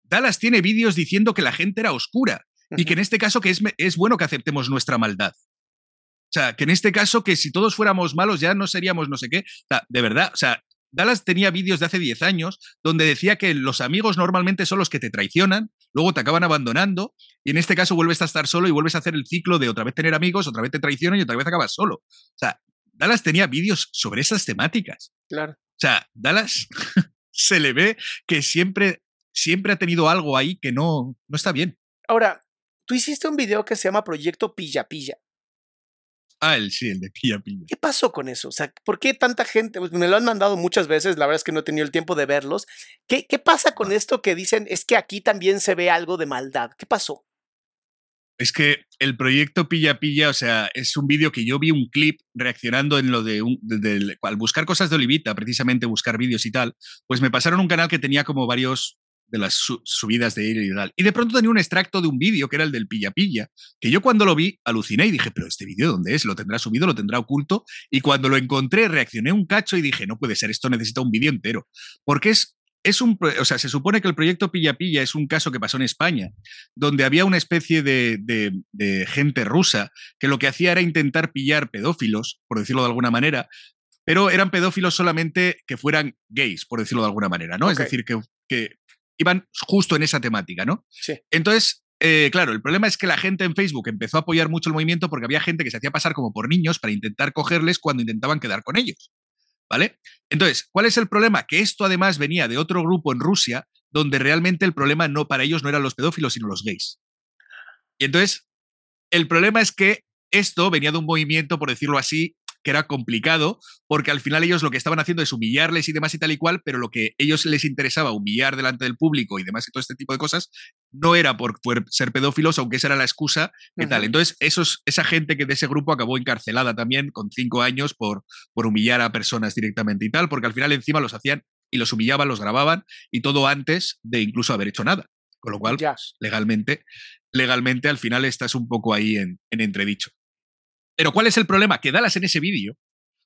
Dallas tiene vídeos diciendo que la gente era oscura y que en este caso que es, es bueno que aceptemos nuestra maldad. Sea, que en este caso que si todos fuéramos malos ya no seríamos no sé qué. O sea, de verdad, o sea, Dallas tenía vídeos de hace 10 años donde decía que los amigos normalmente son los que te traicionan, luego te acaban abandonando y en este caso vuelves a estar solo y vuelves a hacer el ciclo de otra vez tener amigos, otra vez te traicionan y otra vez acabas solo. O sea, Dallas tenía vídeos sobre esas temáticas. Claro. O sea, Dallas se le ve que siempre, siempre ha tenido algo ahí que no, no está bien. Ahora, tú hiciste un video que se llama Proyecto Pilla Pilla. Ah, el sí, el de Pilla Pilla. ¿Qué pasó con eso? O sea, ¿por qué tanta gente? Pues, me lo han mandado muchas veces, la verdad es que no he tenido el tiempo de verlos. ¿Qué, qué pasa con esto que dicen es que aquí también se ve algo de maldad? ¿Qué pasó? Es que el proyecto Pilla Pilla, o sea, es un vídeo que yo vi un clip reaccionando en lo de, un, al buscar cosas de Olivita, precisamente buscar vídeos y tal, pues me pasaron un canal que tenía como varios de las subidas de él y tal. Y de pronto tenía un extracto de un vídeo que era el del Pilla Pilla, que yo cuando lo vi aluciné y dije, pero este vídeo ¿dónde es? ¿Lo tendrá subido? ¿Lo tendrá oculto? Y cuando lo encontré reaccioné un cacho y dije, no puede ser, esto necesita un vídeo entero. Porque es, es un, o sea, se supone que el proyecto Pilla Pilla es un caso que pasó en España, donde había una especie de, de, de gente rusa que lo que hacía era intentar pillar pedófilos, por decirlo de alguna manera, pero eran pedófilos solamente que fueran gays, por decirlo de alguna manera, ¿no? Es decir, que, que iban justo en esa temática, ¿no? Sí. Entonces, eh, claro, el problema es que la gente en Facebook empezó a apoyar mucho el movimiento porque había gente que se hacía pasar como por niños para intentar cogerles cuando intentaban quedar con ellos. ¿Vale? Entonces, ¿cuál es el problema? Que esto además venía de otro grupo en Rusia donde realmente el problema no para ellos no eran los pedófilos, sino los gays. Y entonces, el problema es que esto venía de un movimiento, por decirlo así, que era complicado, porque al final ellos lo que estaban haciendo es humillarles y demás y tal y cual, pero lo que ellos les interesaba humillar delante del público y demás y todo este tipo de cosas, no era por, ser pedófilos, aunque esa era la excusa y tal. Entonces, esos, esa gente que de ese grupo acabó encarcelada también con cinco años por, por humillar a personas directamente y tal, porque al final encima los hacían y los humillaban, los grababan y todo antes de incluso haber hecho nada. Con lo cual, legalmente, legalmente al final estás un poco ahí en entredicho. Pero ¿cuál es el problema? Que Dallas en ese vídeo,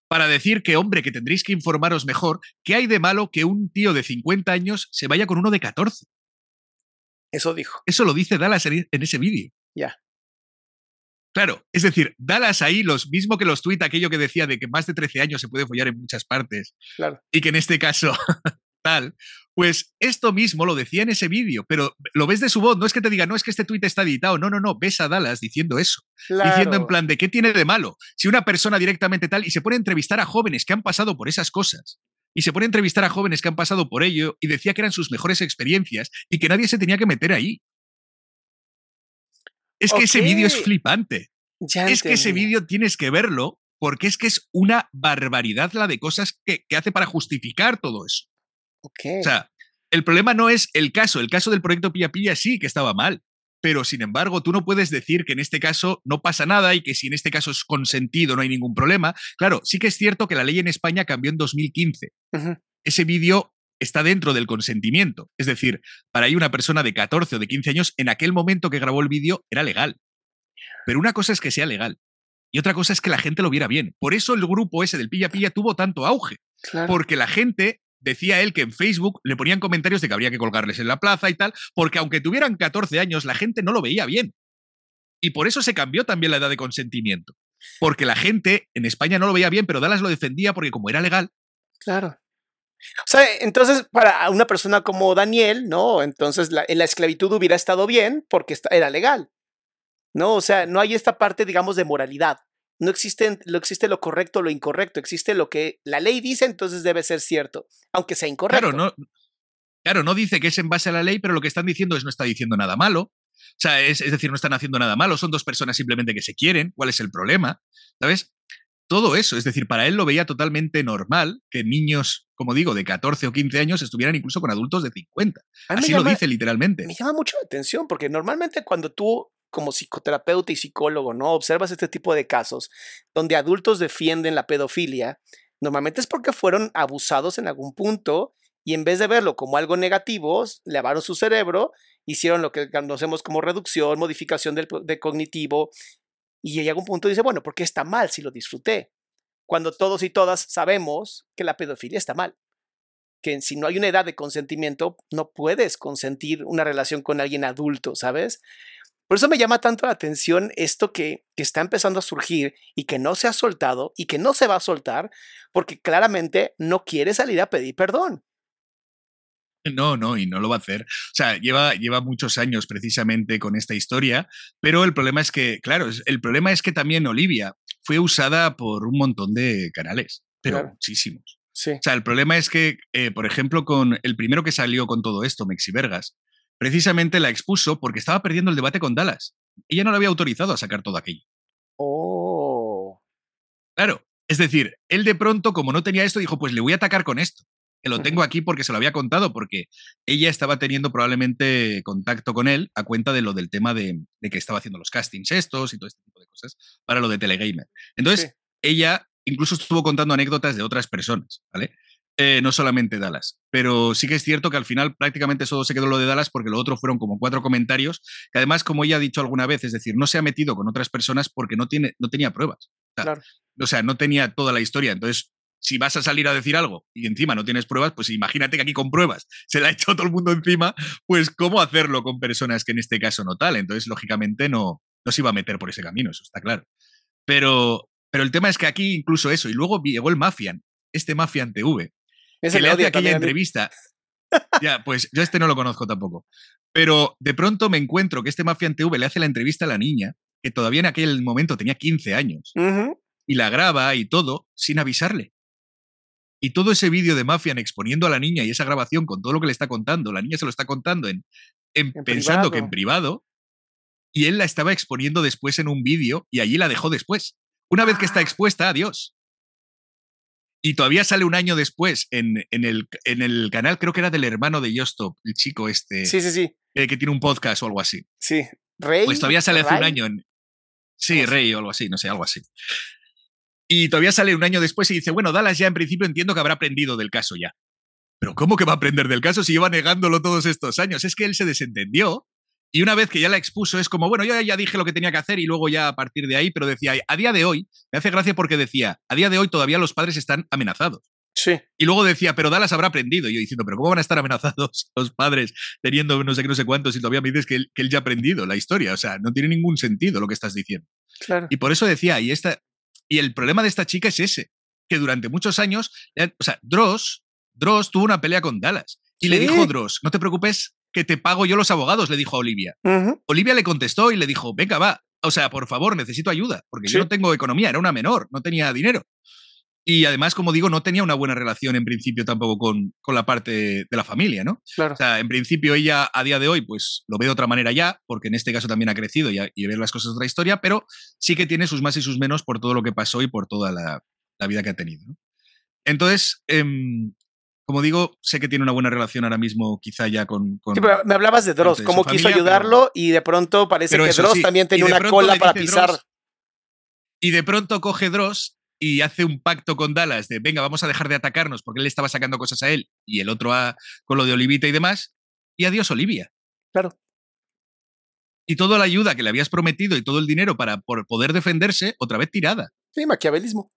para decir que, hombre, que tendréis que informaros mejor, ¿qué hay de malo que un tío de 50 años se vaya con uno de 14? Eso dijo. Eso lo dice Dallas en, ese vídeo. Ya. Claro, es decir, Dallas ahí, los mismo que los tuits, aquello que decía de que más de 13 años se puede follar en muchas partes. Claro. Y que en este caso tal, pues esto mismo lo decía en ese vídeo, pero lo ves de su voz, no es que te diga, no es que este tuit está editado, no, no, no, ves a Dallas diciendo eso, diciendo en plan de qué tiene de malo si una persona directamente tal y se pone a entrevistar a jóvenes que han pasado por esas cosas. Y se pone a entrevistar a jóvenes que han pasado por ello y decía que eran sus mejores experiencias y que nadie se tenía que meter ahí. Es que ese vídeo es flipante. es que ese vídeo tienes que verlo porque es que es una barbaridad la de cosas que, que hace para justificar todo eso. O sea, el problema no es el caso. El caso del proyecto Pilla Pilla sí que estaba mal. Pero sin embargo, tú no puedes decir que en este caso no pasa nada y que si en este caso es consentido no hay ningún problema. Claro, sí que es cierto que la ley en España cambió en 2015. Ese vídeo está dentro del consentimiento. Es decir, para ahí una persona de 14 o de 15 años, en aquel momento que grabó el vídeo, era legal. Pero una cosa es que sea legal y otra cosa es que la gente lo viera bien. Por eso el grupo ese del Pilla Pilla tuvo tanto auge. Porque la gente decía él que en Facebook le ponían comentarios de que habría que colgarles en la plaza y tal, porque aunque tuvieran 14 años, la gente no lo veía bien. Y por eso se cambió también la edad de consentimiento. Porque la gente en España no lo veía bien, pero Dallas lo defendía porque como era legal. Claro. O sea, entonces para una persona como Daniel, ¿no? Entonces la, la esclavitud hubiera estado bien porque era legal. ¿No? O sea, no hay esta parte, digamos, de moralidad no existe, no existe lo correcto o lo incorrecto, existe lo que la ley dice, entonces debe ser cierto, aunque sea incorrecto. Claro, no, claro, no dice que es en base a la ley, pero lo que están diciendo es no está diciendo nada malo. O sea, es, es, decir, no están haciendo nada malo, son dos personas simplemente que se quieren, ¿cuál es el problema? ¿Sabes? Todo eso, es decir, para él lo veía totalmente normal que niños, como digo, de 14 o 15 años estuvieran incluso con adultos de 50. Así llama, lo dice literalmente. Me llama mucho la atención porque normalmente cuando tú como psicoterapeuta y psicólogo, ¿no? Observas este tipo de casos donde adultos defienden la pedofilia, normalmente es porque fueron abusados en algún punto y en vez de verlo como algo negativo, lavaron su cerebro, hicieron lo que conocemos como reducción, modificación del, de cognitivo y llega un punto dice, bueno, ¿por qué está mal si lo disfruté? Cuando todos y todas sabemos que la pedofilia está mal, que si no hay una edad de consentimiento, no puedes consentir una relación con alguien adulto, ¿sabes? Por eso me llama tanto la atención esto que, que, está empezando a surgir y que no se ha soltado y que no se va a soltar porque claramente no quiere salir a pedir perdón. No, no, y no lo va a hacer. O sea, lleva, lleva muchos años precisamente con esta historia, pero el problema es que, claro, el problema es que también Olivia fue usada por un montón de canales, pero claro. muchísimos. Sí. O sea, el problema es que, eh, por ejemplo, con el primero que salió con todo esto, Mexi Vergas, precisamente la expuso porque estaba perdiendo el debate con Dallas. Ella no le había autorizado a sacar todo aquello. Oh. Claro. Es decir, él de pronto, como no tenía esto, dijo, pues le voy a atacar con esto que lo tengo aquí porque se lo había contado, porque ella estaba teniendo probablemente contacto con él a cuenta de lo del tema de, de que estaba haciendo los castings estos y todo este tipo de cosas para lo de Telegamer. Entonces, sí. ella incluso estuvo contando anécdotas de otras personas, ¿vale? Eh, no solamente Dallas, pero sí que es cierto que al final prácticamente solo se quedó lo de Dallas porque lo otro fueron como cuatro comentarios, que además, como ella ha dicho alguna vez, es decir, no se ha metido con otras personas porque no, tiene, no tenía pruebas. O sea, claro. o sea, no tenía toda la historia. Entonces, si vas a salir a decir algo y encima no tienes pruebas, pues imagínate que aquí con pruebas se la ha echado todo el mundo encima, pues cómo hacerlo con personas que en este caso no tal. Entonces, lógicamente, no, no se iba a meter por ese camino, eso está claro. Pero, pero el tema es que aquí incluso eso, y luego llegó el Mafian, este Mafian TV, Ese que le hace aquella entrevista. ya, pues yo este no lo conozco tampoco. Pero de pronto me encuentro que este Mafian TV le hace la entrevista a la niña, que todavía en aquel momento tenía 15 años, y la graba y todo sin avisarle. Y todo ese vídeo de Mafian exponiendo a la niña y esa grabación con todo lo que le está contando, la niña se lo está contando en, en- En pensando que en privado. privado, y él la estaba exponiendo después en un vídeo y allí la dejó después. Una vez que está Ah. expuesta, adiós. Y todavía sale un año después en, en el, en el canal, creo que era del hermano de Yostop, el chico este, Sí, sí, sí. eh, que tiene un podcast o algo así. Sí. Rey. Pues todavía sale hace un año en. Sí. Rey o algo así, no sé, algo así. Y todavía sale un año después y dice, bueno, Dallas ya en principio entiendo que habrá aprendido del caso ya. Pero ¿cómo que va a aprender del caso si lleva negándolo todos estos años? Es que él se desentendió y una vez que ya la expuso es como, bueno, yo ya dije lo que tenía que hacer y luego ya a partir de ahí, pero decía, a día de hoy, me hace gracia porque decía, a día de hoy todavía los padres están amenazados. Sí. Y luego decía, pero Dallas habrá aprendido. Y yo diciendo, pero ¿cómo van a estar amenazados los padres teniendo no sé qué, no sé cuántos y todavía me dices que él, que él ya ha aprendido la historia? O sea, no tiene ningún sentido lo que estás diciendo. Claro. Y por eso decía, y, esta, y el problema de esta chica es ese, que durante muchos años, eh, o sea, Dross, Dross tuvo una pelea con Dallas. Y le dijo Dross, no te preocupes, que te pago yo los abogados, le dijo a Olivia. Olivia le contestó y le dijo, venga, va, o sea, por favor, necesito ayuda, porque Sí. yo no tengo economía, era una menor, no tenía dinero. Y además, como digo, no tenía una buena relación en principio tampoco con, con la parte de la familia, ¿no? Claro. O sea, en principio ella a día de hoy, pues lo ve de otra manera ya, porque en este caso también ha crecido y, a- y ver las cosas de otra historia, pero sí que tiene sus más y sus menos por todo lo que pasó y por toda la, la vida que ha tenido. ¿no? Entonces, em, como digo, sé que tiene una buena relación ahora mismo, quizá ya con. con- Sí, pero me hablabas de Dross, cómo quiso familia, ayudarlo y de pronto parece que eso Dross sí, también tenía una cola para pisar. Dross- y de pronto coge Dross y hace un pacto con Dallas de venga, vamos a dejar de atacarnos porque él estaba sacando cosas a él y el otro a, con lo de Olivita y demás. Y adiós, Olivia. Claro. Y toda la ayuda que le habías prometido y todo el dinero para por poder defenderse, otra vez tirada. Sí, maquiavelismo.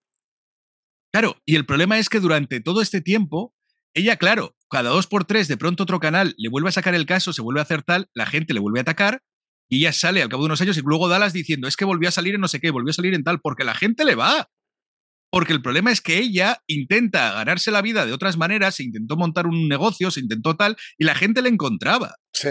Claro, y el problema es que durante todo este tiempo, ella, claro, cada dos por tres, de pronto otro canal le vuelve a sacar el caso, se vuelve a hacer tal, la gente le vuelve a atacar, y ella sale al cabo de unos años y luego Dallas diciendo, es que volvió a salir en no sé qué, volvió a salir en tal, porque la gente le va. Porque el problema es que ella intenta ganarse la vida de otras maneras, se intentó montar un negocio, se intentó tal, y la gente le encontraba. Sí.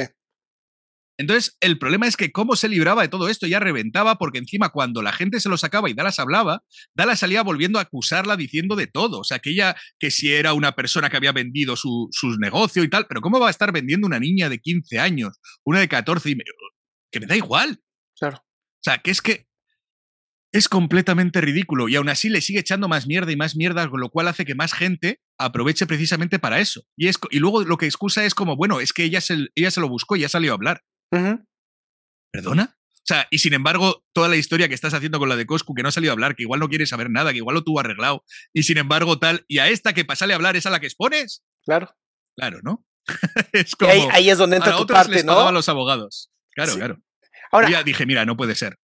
Entonces, el problema es que cómo se libraba de todo esto, ya reventaba, porque encima cuando la gente se lo sacaba y Dallas hablaba, Dallas salía volviendo a acusarla diciendo de todo. O sea, que ella, que si era una persona que había vendido su, sus negocios y tal, pero ¿cómo va a estar vendiendo una niña de 15 años, una de 14? Y me- que me da igual. Claro. O sea, que es que es completamente ridículo y aún así le sigue echando más mierda y más mierda, con lo cual hace que más gente aproveche precisamente para eso. Y, es, y luego lo que excusa es como, bueno, es que ella se, ella se lo buscó y ya salió a hablar. ¿Perdona? O sea, y sin embargo, toda la historia que estás haciendo con la de Coscu, que no ha salido a hablar, que igual no quiere saber nada, que igual lo tuvo arreglado, y sin embargo tal, y a esta que sale a hablar es a la que expones. Claro. Claro, ¿no? es como, ahí, ahí, es donde entra a tu parte, les ¿no? A los abogados. Claro, claro. Ahora, Yo ya dije, mira, no puede ser.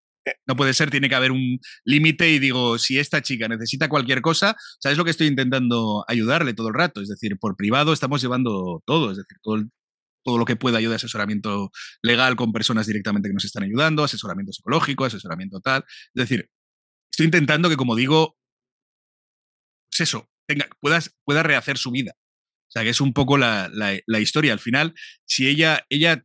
No puede ser, tiene que haber un límite y digo, si esta chica necesita cualquier cosa, ¿sabes lo que estoy intentando ayudarle todo el rato? Es decir, por privado estamos llevando todo, es decir, todo, todo lo que pueda yo de asesoramiento legal con personas directamente que nos están ayudando, asesoramiento psicológico, asesoramiento tal. Es decir, estoy intentando que, como digo, pues eso, tenga, puedas, pueda rehacer su vida. O sea, que es un poco la, la, la historia. Al final, si ella, ella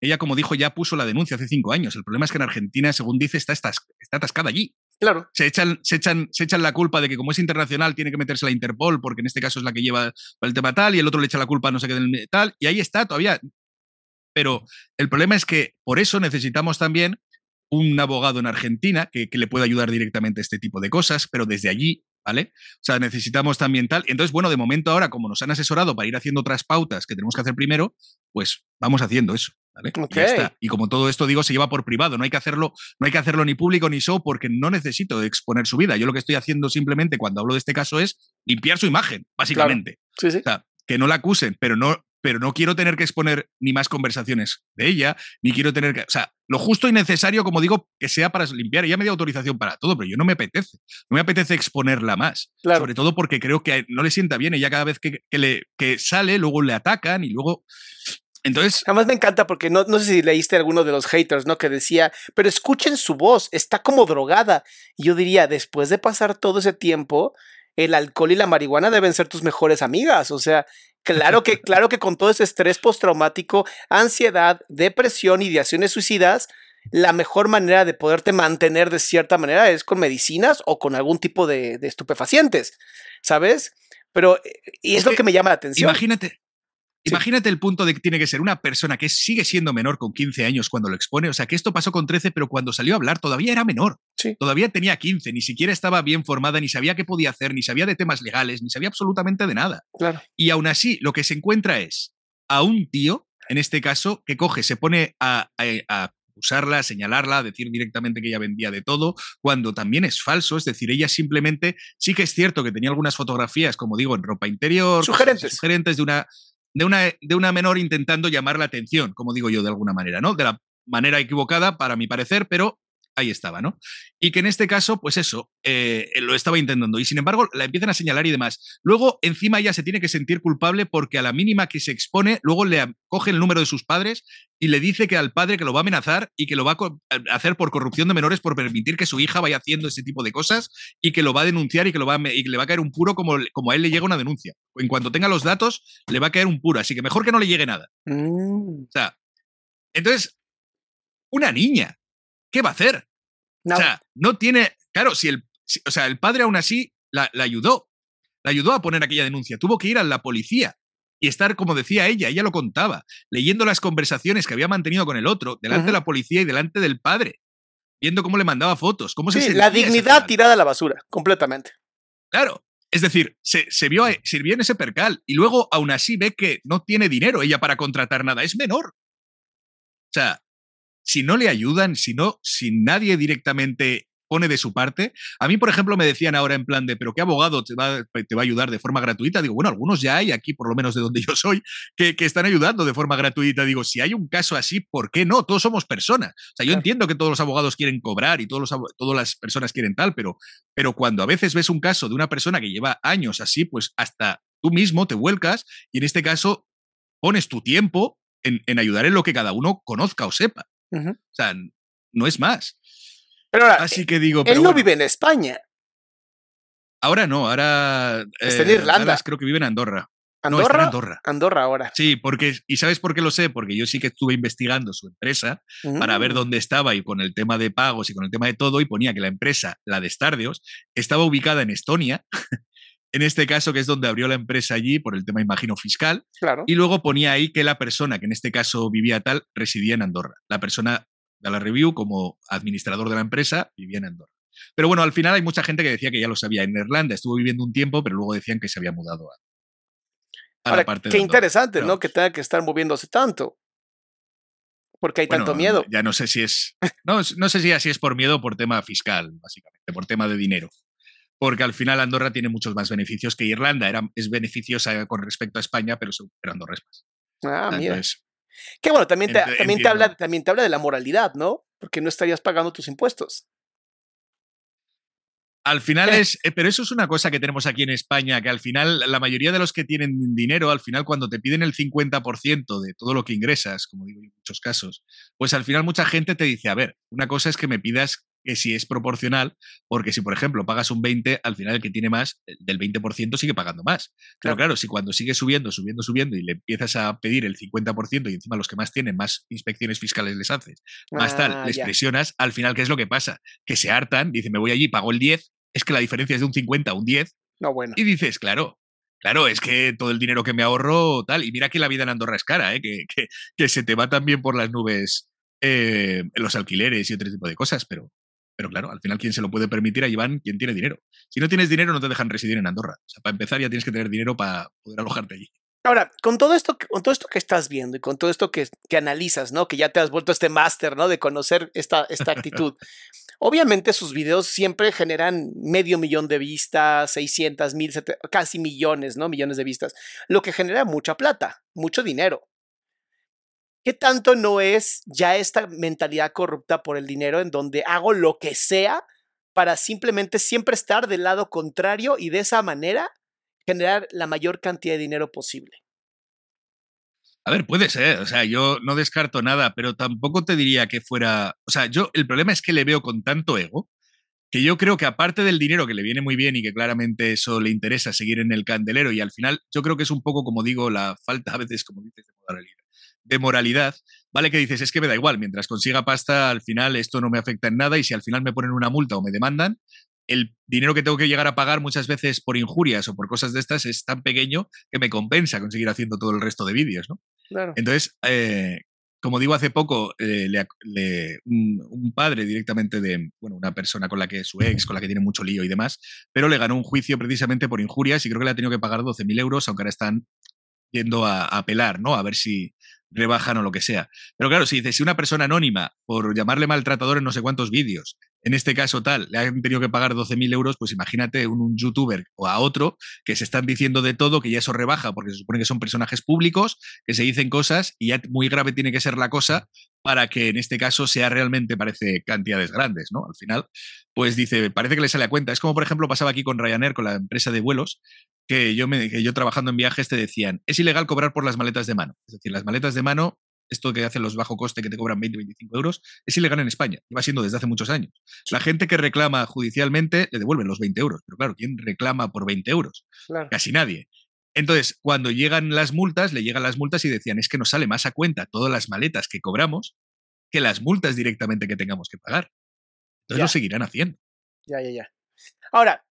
ella, como dijo, ya puso la denuncia hace cinco años. El problema es que en Argentina, según dice, está, está, está atascada allí. Claro. Se echan, se, echan, se echan la culpa de que como es internacional tiene que meterse la Interpol, porque en este caso es la que lleva el tema tal, y el otro le echa la culpa no sé qué tal, y ahí está todavía. Pero el problema es que por eso necesitamos también un abogado en Argentina que, que le pueda ayudar directamente a este tipo de cosas, pero desde allí ¿vale? O sea, necesitamos también tal. Entonces, bueno, de momento ahora, como nos han asesorado para ir haciendo otras pautas que tenemos que hacer primero, pues vamos haciendo eso. ¿Vale? Y, y, como todo esto digo, se lleva por privado, no hay que hacerlo, no hay que hacerlo ni público ni show porque no necesito exponer su vida. Yo lo que estoy haciendo simplemente cuando hablo de este caso es limpiar su imagen, básicamente. Sí, sí. O sea, que no la acusen, pero no, pero no quiero tener que exponer ni más conversaciones de ella, ni quiero tener que, o sea, lo justo y necesario, como digo, que sea para limpiar. Ella me dio autorización para todo, pero yo no me apetece, no me apetece exponerla más, claro. sobre todo porque creo que no le sienta bien. Ella cada vez que, que le que sale, luego le atacan y luego entonces. Además me encanta porque no, no sé si leíste alguno de los haters, ¿no? Que decía, pero escuchen su voz, está como drogada. Y yo diría, después de pasar todo ese tiempo, el alcohol y la marihuana deben ser tus mejores amigas. O sea, claro que, claro que con todo ese estrés postraumático, ansiedad, depresión, ideaciones suicidas, la mejor manera de poderte mantener de cierta manera es con medicinas o con algún tipo de, de estupefacientes, ¿sabes? Pero, y es, es lo que, que me llama la atención. Imagínate. Imagínate el punto de que tiene que ser una persona que sigue siendo menor con 15 años cuando lo expone. O sea, que esto pasó con 13, pero cuando salió a hablar todavía era menor. Sí. Todavía tenía 15, ni siquiera estaba bien formada, ni sabía qué podía hacer, ni sabía de temas legales, ni sabía absolutamente de nada. Claro. Y aún así, lo que se encuentra es a un tío, en este caso, que coge, se pone a, a, a usarla, señalarla, decir directamente que ella vendía de todo, cuando también es falso, es decir, ella simplemente, sí que es cierto que tenía algunas fotografías, como digo, en ropa interior, sugerentes, sugerentes de una, de una, de una menor intentando llamar la atención, como digo yo de alguna manera, ¿no? De la manera equivocada, para mi parecer, pero ahí estaba, ¿no? Y que en este caso, pues eso, eh, lo estaba intentando. Y sin embargo, la empiezan a señalar y demás. Luego, encima ella se tiene que sentir culpable porque a la mínima que se expone, luego le coge el número de sus padres y le dice que al padre que lo va a amenazar y que lo va a hacer por corrupción de menores, por permitir que su hija vaya haciendo ese tipo de cosas y que lo va a denunciar y que, lo va a, y que le va a caer un puro como, como a él le llega una denuncia. En cuanto tenga los datos, le va a caer un puro. Así que mejor que no le llegue nada. Mm. O sea, entonces, una niña, ¿qué va a hacer? No. O sea, no tiene. Claro, si el. Si, o sea, el padre aún así la, la, ayudó. La ayudó a poner aquella denuncia. Tuvo que ir a la policía y estar, como decía ella, ella lo contaba, leyendo las conversaciones que había mantenido con el otro, delante uh -huh. de la policía y delante del padre, viendo cómo le mandaba fotos, cómo sí, se La dignidad tirada a la basura, completamente. Claro. Es decir, se, se vio, se vio en ese percal y luego aún así ve que no tiene dinero ella para contratar nada, es menor. O sea, si no le ayudan, si no, si nadie directamente pone de su parte. A mí, por ejemplo, me decían ahora en plan de, pero ¿qué abogado te va, te va a ayudar de forma gratuita? Digo, bueno, algunos ya hay aquí, por lo menos de donde yo soy, que, que, están ayudando de forma gratuita. Digo, si hay un caso así, ¿por qué no? Todos somos personas. O sea, yo claro. entiendo que todos los abogados quieren cobrar y todos los, todas las personas quieren tal, pero, pero cuando a veces ves un caso de una persona que lleva años así, pues hasta tú mismo te vuelcas y en este caso pones tu tiempo en, en ayudar en lo que cada uno conozca o sepa. Uh -huh. O sea, no es más. Pero ahora, Así que digo, él pero no bueno, vive en España. ahora no, ahora Está en Irlanda. Dallas creo que vive en Andorra. ¿Andorra? No, está en Andorra. Andorra ahora. Sí, porque, ¿y sabes por qué lo sé? Porque yo sí que estuve investigando su empresa Mm. para ver dónde estaba y con el tema de pagos y con el tema de todo, y ponía que la empresa, la de Stardeos, estaba ubicada en Estonia, en este caso que es donde abrió la empresa allí por el tema, imagino, fiscal, Claro. y luego ponía ahí que la persona, que en este caso vivía tal, residía en Andorra. La persona de la review, como administrador de la empresa, vivía en Andorra. Pero bueno, al final hay mucha gente que decía que ya lo sabía. En Irlanda estuvo viviendo un tiempo, pero luego decían que se había mudado a, a la parte Qué interesante, ¿no? Que tenga que estar moviéndose tanto. Porque hay tanto miedo. Ya no sé si es. No, no sé si así es por miedo o por tema fiscal, básicamente, por tema de dinero. Porque al final Andorra tiene muchos más beneficios que Irlanda. Era, es beneficiosa con respecto a España, pero, pero Andorra es más. Ah, mira. Qué bueno, también te, también, te habla, también te habla de la moralidad, ¿no? Porque no estarías pagando tus impuestos. Al final es, eh, pero eso es una cosa que tenemos aquí en España, que al final la mayoría de los que tienen dinero, al final cuando te piden el 50% de todo lo que ingresas, como digo en muchos casos, pues al final mucha gente te dice, a ver, una cosa es que me pidas que si es proporcional, porque si por ejemplo pagas un 20, al final el que tiene más eh, del 20% sigue pagando más. Pero claro, si cuando sigue subiendo, subiendo, subiendo y le empiezas a pedir el 50% y encima los que más tienen más inspecciones fiscales les haces, más tal, ah, les presionas, al final ¿qué es lo que pasa? Que se hartan, dicen, me voy allí, pago el 10 es que la diferencia es de un 50 a un 10. No, bueno. Y dices, claro, claro, es que todo el dinero que me ahorro, tal, y mira que la vida en Andorra es cara, ¿eh? que, que, se te va también por las nubes eh, los alquileres y otro tipo de cosas, pero, pero claro, al final, ¿quién se lo puede permitir? Ahí van quien tiene dinero. Si no tienes dinero, no te dejan residir en Andorra. O sea, para empezar, ya tienes que tener dinero para poder alojarte allí. Ahora, con todo esto, con todo esto que estás viendo y con todo esto que, que analizas, ¿no? Que ya te has vuelto este máster, ¿no? De conocer esta, esta actitud. Obviamente sus videos siempre generan medio millón de vistas, 600 mil, casi millones, ¿no? Millones de vistas, lo que genera mucha plata, mucho dinero. ¿Qué tanto no es ya esta mentalidad corrupta por el dinero en donde hago lo que sea para simplemente siempre estar del lado contrario y de esa manera generar la mayor cantidad de dinero posible? A ver, puede ser, o sea, yo no descarto nada, pero tampoco te diría que fuera, o sea, yo el problema es que le veo con tanto ego que yo creo que aparte del dinero que le viene muy bien y que claramente eso le interesa seguir en el candelero y al final yo creo que es un poco como digo la falta a veces como dices de moralidad, de moralidad, vale que dices es que me da igual, mientras consiga pasta al final esto no me afecta en nada y si al final me ponen una multa o me demandan, el dinero que tengo que llegar a pagar muchas veces por injurias o por cosas de estas es tan pequeño que me compensa conseguir haciendo todo el resto de vídeos, ¿no? Entonces, eh, como digo, hace poco eh, un, padre directamente de, bueno, una persona con la que su ex, con la que tiene mucho lío y demás, pero le ganó un juicio precisamente por injurias y creo que le ha tenido que pagar 12.000 euros, aunque ahora están yendo a, a, apelar, ¿no? A ver si, rebajan o lo que sea. Pero claro, si dices, si una persona anónima, por llamarle maltratador en no sé cuántos vídeos, en este caso tal, le han tenido que pagar 12.000 euros, pues imagínate un, un, youtuber o a otro que se están diciendo de todo, que ya eso rebaja, porque se supone que son personajes públicos, que se dicen cosas y ya muy grave tiene que ser la cosa para que en este caso sea realmente, parece, cantidades grandes, ¿no? Al final, pues dice, parece que le sale a cuenta. Es como, por ejemplo, pasaba aquí con Ryanair, con la empresa de vuelos, que yo, me, que yo trabajando en viajes te decían, es ilegal cobrar por las maletas de mano. Es decir, las maletas de mano, esto que hacen los bajo coste que te cobran 20, 25 euros, es ilegal en España. va siendo desde hace muchos años. La gente que reclama judicialmente le devuelven los 20 euros. Pero claro, ¿quién reclama por 20 euros? Casi nadie. Entonces, cuando llegan las multas, le llegan las multas y decían, es que nos sale más a cuenta todas las maletas que cobramos que las multas directamente que tengamos que pagar. Entonces lo seguirán haciendo. Ya, ya, ya. Ahora,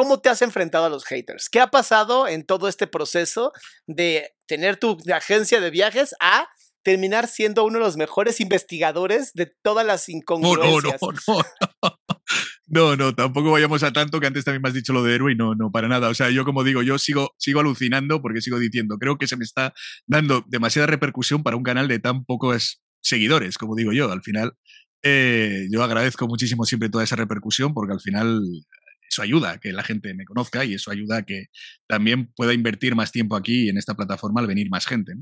¿Cómo te has enfrentado a los haters? ¿Qué ha pasado en todo este proceso de tener tu agencia de viajes a terminar siendo uno de los mejores investigadores de todas las incongruencias? No, no, no, no. No, tampoco vayamos a tanto que antes también me has dicho lo de héroe y no, no, para nada. O sea, yo como digo, yo sigo, sigo alucinando porque sigo diciendo, creo que se me está dando demasiada repercusión para un canal de tan pocos seguidores, como digo yo. Al final, eh, yo agradezco muchísimo siempre toda esa repercusión porque al final eso ayuda a que la gente me conozca y eso ayuda a que también pueda invertir más tiempo aquí en esta plataforma al venir más gente.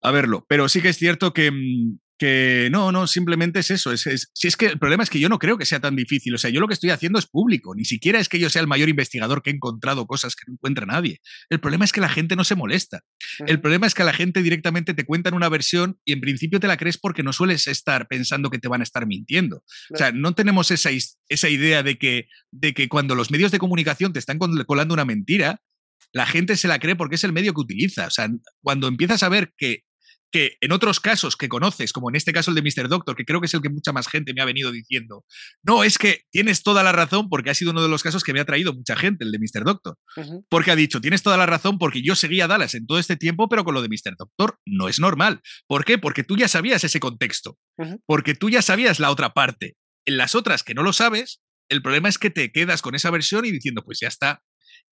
A verlo. Pero sí que es cierto que, mm, que no, no, simplemente es eso. Es, si es que el problema es que yo no creo que sea tan difícil. O sea, yo lo que estoy haciendo es público. Ni siquiera es que yo sea el mayor investigador que he encontrado cosas que no encuentra nadie. El problema es que la gente no se molesta. El problema es que la gente directamente te cuentan una versión y en principio te la crees porque no sueles estar pensando que te van a estar mintiendo. O sea, no tenemos esa, esa idea de que, de que cuando los medios de comunicación te están colando una mentira, la gente se la cree porque es el medio que utiliza. O sea, cuando empiezas a ver que que en otros casos que conoces, como en este caso el de Mr. Doctor, que creo que es el que mucha más gente me ha venido diciendo, no, es que tienes toda la razón porque ha sido uno de los casos que me ha traído mucha gente, el de Mr. Doctor. Porque ha dicho, tienes toda la razón porque yo seguía a Dallas en todo este tiempo, pero con lo de Mr. Doctor no es normal. ¿Por qué? Porque tú ya sabías ese contexto, porque tú ya sabías la otra parte. En las otras que no lo sabes, el problema es que te quedas con esa versión y diciendo, pues ya está.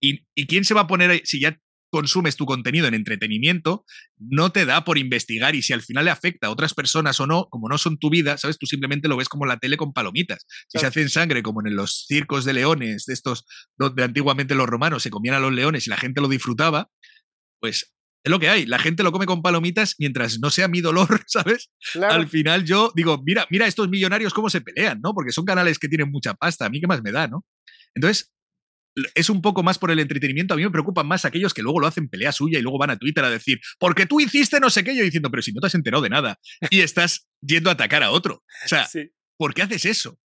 ¿Y, y quién se va a poner ahí? Si ya consumes tu contenido en entretenimiento, no te da por investigar y si al final le afecta a otras personas o no, como no son tu vida, ¿sabes? Tú simplemente lo ves como la tele con palomitas. Si se hace en sangre, como en los circos de leones, de estos donde antiguamente los romanos se comían a los leones y la gente lo disfrutaba, pues es lo que hay. La gente lo come con palomitas mientras no sea mi dolor, ¿sabes? Al final yo digo, mira, mira estos millonarios cómo se pelean, ¿no? Porque son canales que tienen mucha pasta. A mí qué más me da, ¿no? Entonces, es un poco más por el entretenimiento. A mí me preocupan más aquellos que luego lo hacen pelea suya y luego van a Twitter a decir, porque tú hiciste no sé qué, yo diciendo, pero si no te has enterado de nada y estás yendo a atacar a otro. O sea, ¿por qué haces eso?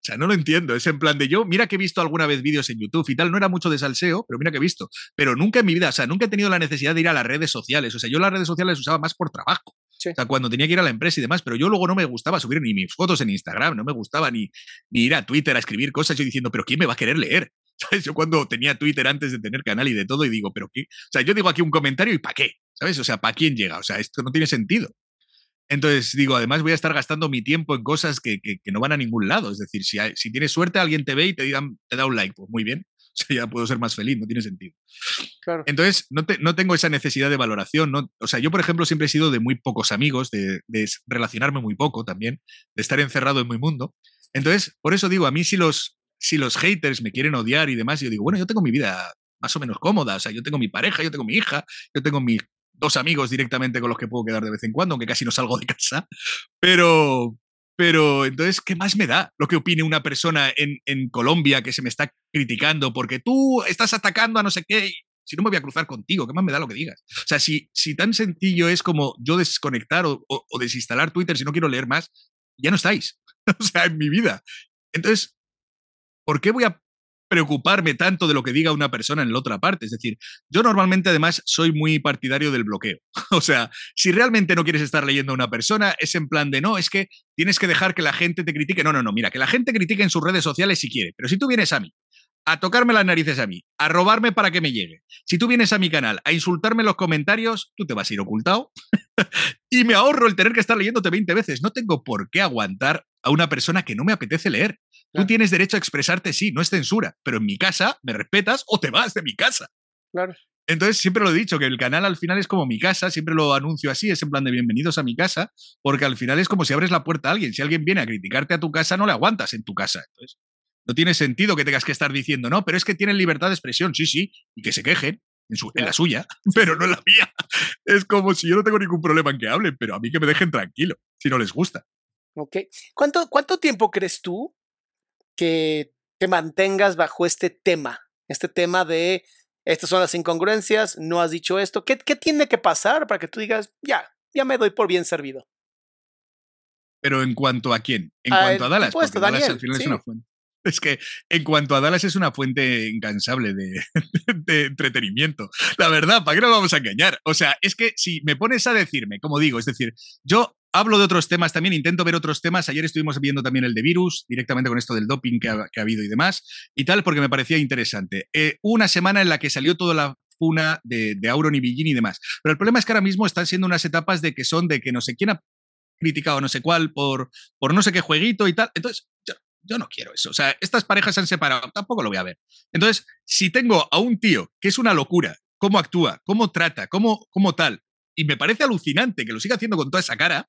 O sea, no lo entiendo. Es en plan de yo, mira que he visto alguna vez vídeos en YouTube y tal, no era mucho de salseo, pero mira que he visto. Pero nunca en mi vida, o sea, nunca he tenido la necesidad de ir a las redes sociales. O sea, yo las redes sociales usaba más por trabajo. O sea, cuando tenía que ir a la empresa y demás, pero yo luego no me gustaba subir ni mis fotos en Instagram, no me gustaba ni, ni ir a Twitter a escribir cosas yo diciendo, pero ¿quién me va a querer leer? ¿Sabes? Yo cuando tenía Twitter antes de tener canal y de todo, y digo, pero qué. O sea, yo digo aquí un comentario y ¿para qué? ¿Sabes? O sea, ¿para quién llega? O sea, esto no tiene sentido. Entonces digo, además voy a estar gastando mi tiempo en cosas que, que, no van a ningún lado. Es decir, si, si tienes suerte, alguien te ve y te, digan, te da un like, pues muy bien. O sea, ya puedo ser más feliz, no tiene sentido. Claro. Entonces, no, te, no, tengo esa necesidad de valoración. No, o sea, yo, por ejemplo, siempre he sido de muy pocos amigos, de, de relacionarme muy poco también, de estar encerrado en mi mundo. Entonces, por eso digo, a mí si los, si los haters me quieren odiar y demás, yo digo, bueno, yo tengo mi vida más o menos cómoda, o sea, yo tengo mi pareja, yo tengo mi hija, yo tengo mis dos amigos directamente con los que puedo quedar de vez en cuando, aunque casi no salgo de casa, pero, pero entonces, ¿qué más me da lo que opine una persona en, en Colombia que se me está criticando porque tú estás atacando a no sé qué? Si no me voy a cruzar contigo, ¿qué más me da lo que digas? O sea, si, si tan sencillo es como yo desconectar o, o desinstalar Twitter si no quiero leer más, ya no estáis. o sea, en mi vida. Entonces, ¿por qué voy a preocuparme tanto de lo que diga una persona en la otra parte? Es decir, yo normalmente además soy muy partidario del bloqueo. o sea, si realmente no quieres estar leyendo a una persona, es en plan de no, es que tienes que dejar que la gente te critique. No, no, no, mira, que la gente critique en sus redes sociales si quiere, pero si tú vienes a mí a tocarme las narices a mí, a robarme para que me llegue. Si tú vienes a mi canal a insultarme en los comentarios, tú te vas a ir ocultado y me ahorro el tener que estar leyéndote 20 veces. No tengo por qué aguantar a una persona que no me apetece leer. Tú tienes derecho a expresarte, sí, no es censura, pero en mi casa me respetas o te vas de mi casa. Claro. Entonces siempre lo he dicho, que el canal al final es como mi casa, siempre lo anuncio así, es en plan de bienvenidos a mi casa, porque al final es como si abres la puerta a alguien. Si alguien viene a criticarte a tu casa, no le aguantas en tu casa. Entonces, no tiene sentido que tengas que estar diciendo, no, pero es que tienen libertad de expresión, sí, sí, y que se quejen. En, su, en la suya, pero no en la mía. Es como si yo no tengo ningún problema en que hablen, pero a mí que me dejen tranquilo, si no les gusta. Ok. ¿Cuánto, cuánto tiempo crees tú que te mantengas bajo este tema, este tema de estas son las incongruencias, no has dicho esto. ¿Qué, qué tiene que pasar para que tú digas, ya, ya me doy por bien servido? Pero en cuanto a quién? En cuanto a Dallas, porque Dallas al final es una fuente. Es que en cuanto a Dallas es una fuente incansable de, de, entretenimiento. La verdad, ¿para qué nos vamos a engañar? O sea, es que si me pones a decirme, como digo, es decir, yo Hablo de otros temas también, intento ver otros temas. Ayer estuvimos viendo también el de virus, directamente con esto del doping que ha, habido y demás, y tal, porque me parecía interesante. Eh, una semana en la que salió toda la funa de, de Auron y Billin y demás. Pero el problema es que ahora mismo están siendo unas etapas de que son de que no sé quién ha criticado no sé cuál por, por no sé qué jueguito y tal. Entonces, yo, yo no quiero eso. O sea, estas parejas se han separado, tampoco lo voy a ver. Entonces, si tengo a un tío que es una locura, cómo actúa, cómo trata, cómo, cómo tal, y me parece alucinante que lo siga haciendo con toda esa cara,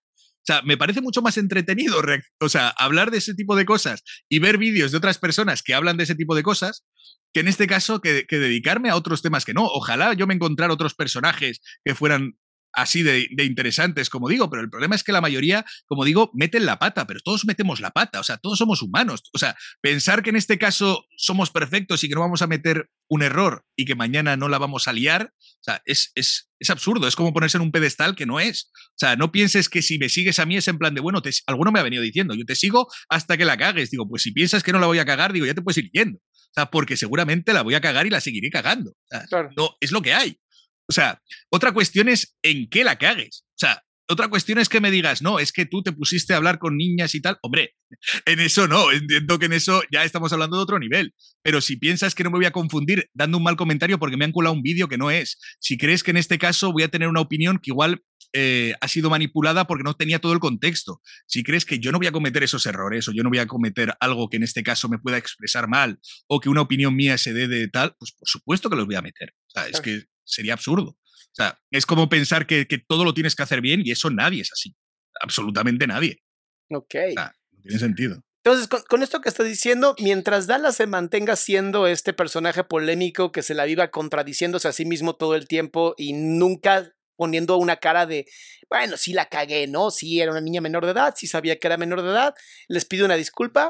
sea, me parece mucho más entretenido, o sea, hablar de ese tipo de cosas y ver vídeos de otras personas que hablan de ese tipo de cosas, que en este caso que, que dedicarme a otros temas que no. Ojalá yo me encontrara otros personajes que fueran así de, interesantes, como digo, pero el problema es que la mayoría, como digo, meten la pata, pero todos metemos la pata, o sea, todos somos humanos. O sea, pensar que en este caso somos perfectos y que no vamos a meter un error y que mañana no la vamos a liar, o sea, es, es, es absurdo, es como ponerse en un pedestal que no es. O sea, no pienses que si me sigues a mí es en plan de, bueno, te, alguno me ha venido diciendo, yo te sigo hasta que la cagues. Digo, pues si piensas que no la voy a cagar, digo, ya te puedes ir yendo. O sea, porque seguramente la voy a cagar y la seguiré cagando. No, es lo que hay. O sea, otra cuestión es en qué la cagues. O sea, otra cuestión es que me digas, no, es que tú te pusiste a hablar con niñas y tal. Hombre, en eso no, entiendo que en eso ya estamos hablando de otro nivel. Pero si piensas que no me voy a confundir dando un mal comentario porque me han colado un vídeo que no es, si crees que en este caso voy a tener una opinión que igual eh, ha sido manipulada porque no tenía todo el contexto. Si crees que yo no voy a cometer esos errores o yo no voy a cometer algo que en este caso me pueda expresar mal o que una opinión mía se dé de tal, pues por supuesto que los voy a meter. O sea, es que sería absurdo. O sea, es como pensar que, todo lo tienes que hacer bien y eso nadie es así. Absolutamente nadie. Ok. no tiene sentido. Entonces, con, esto que estás diciendo, mientras Dallas se mantenga siendo este personaje polémico que se la viva contradiciéndose a sí mismo todo el tiempo y nunca poniendo una cara de, bueno, sí la cagué, ¿no? Sí era una niña menor de edad, sí sabía que era menor de edad, les pido una disculpa.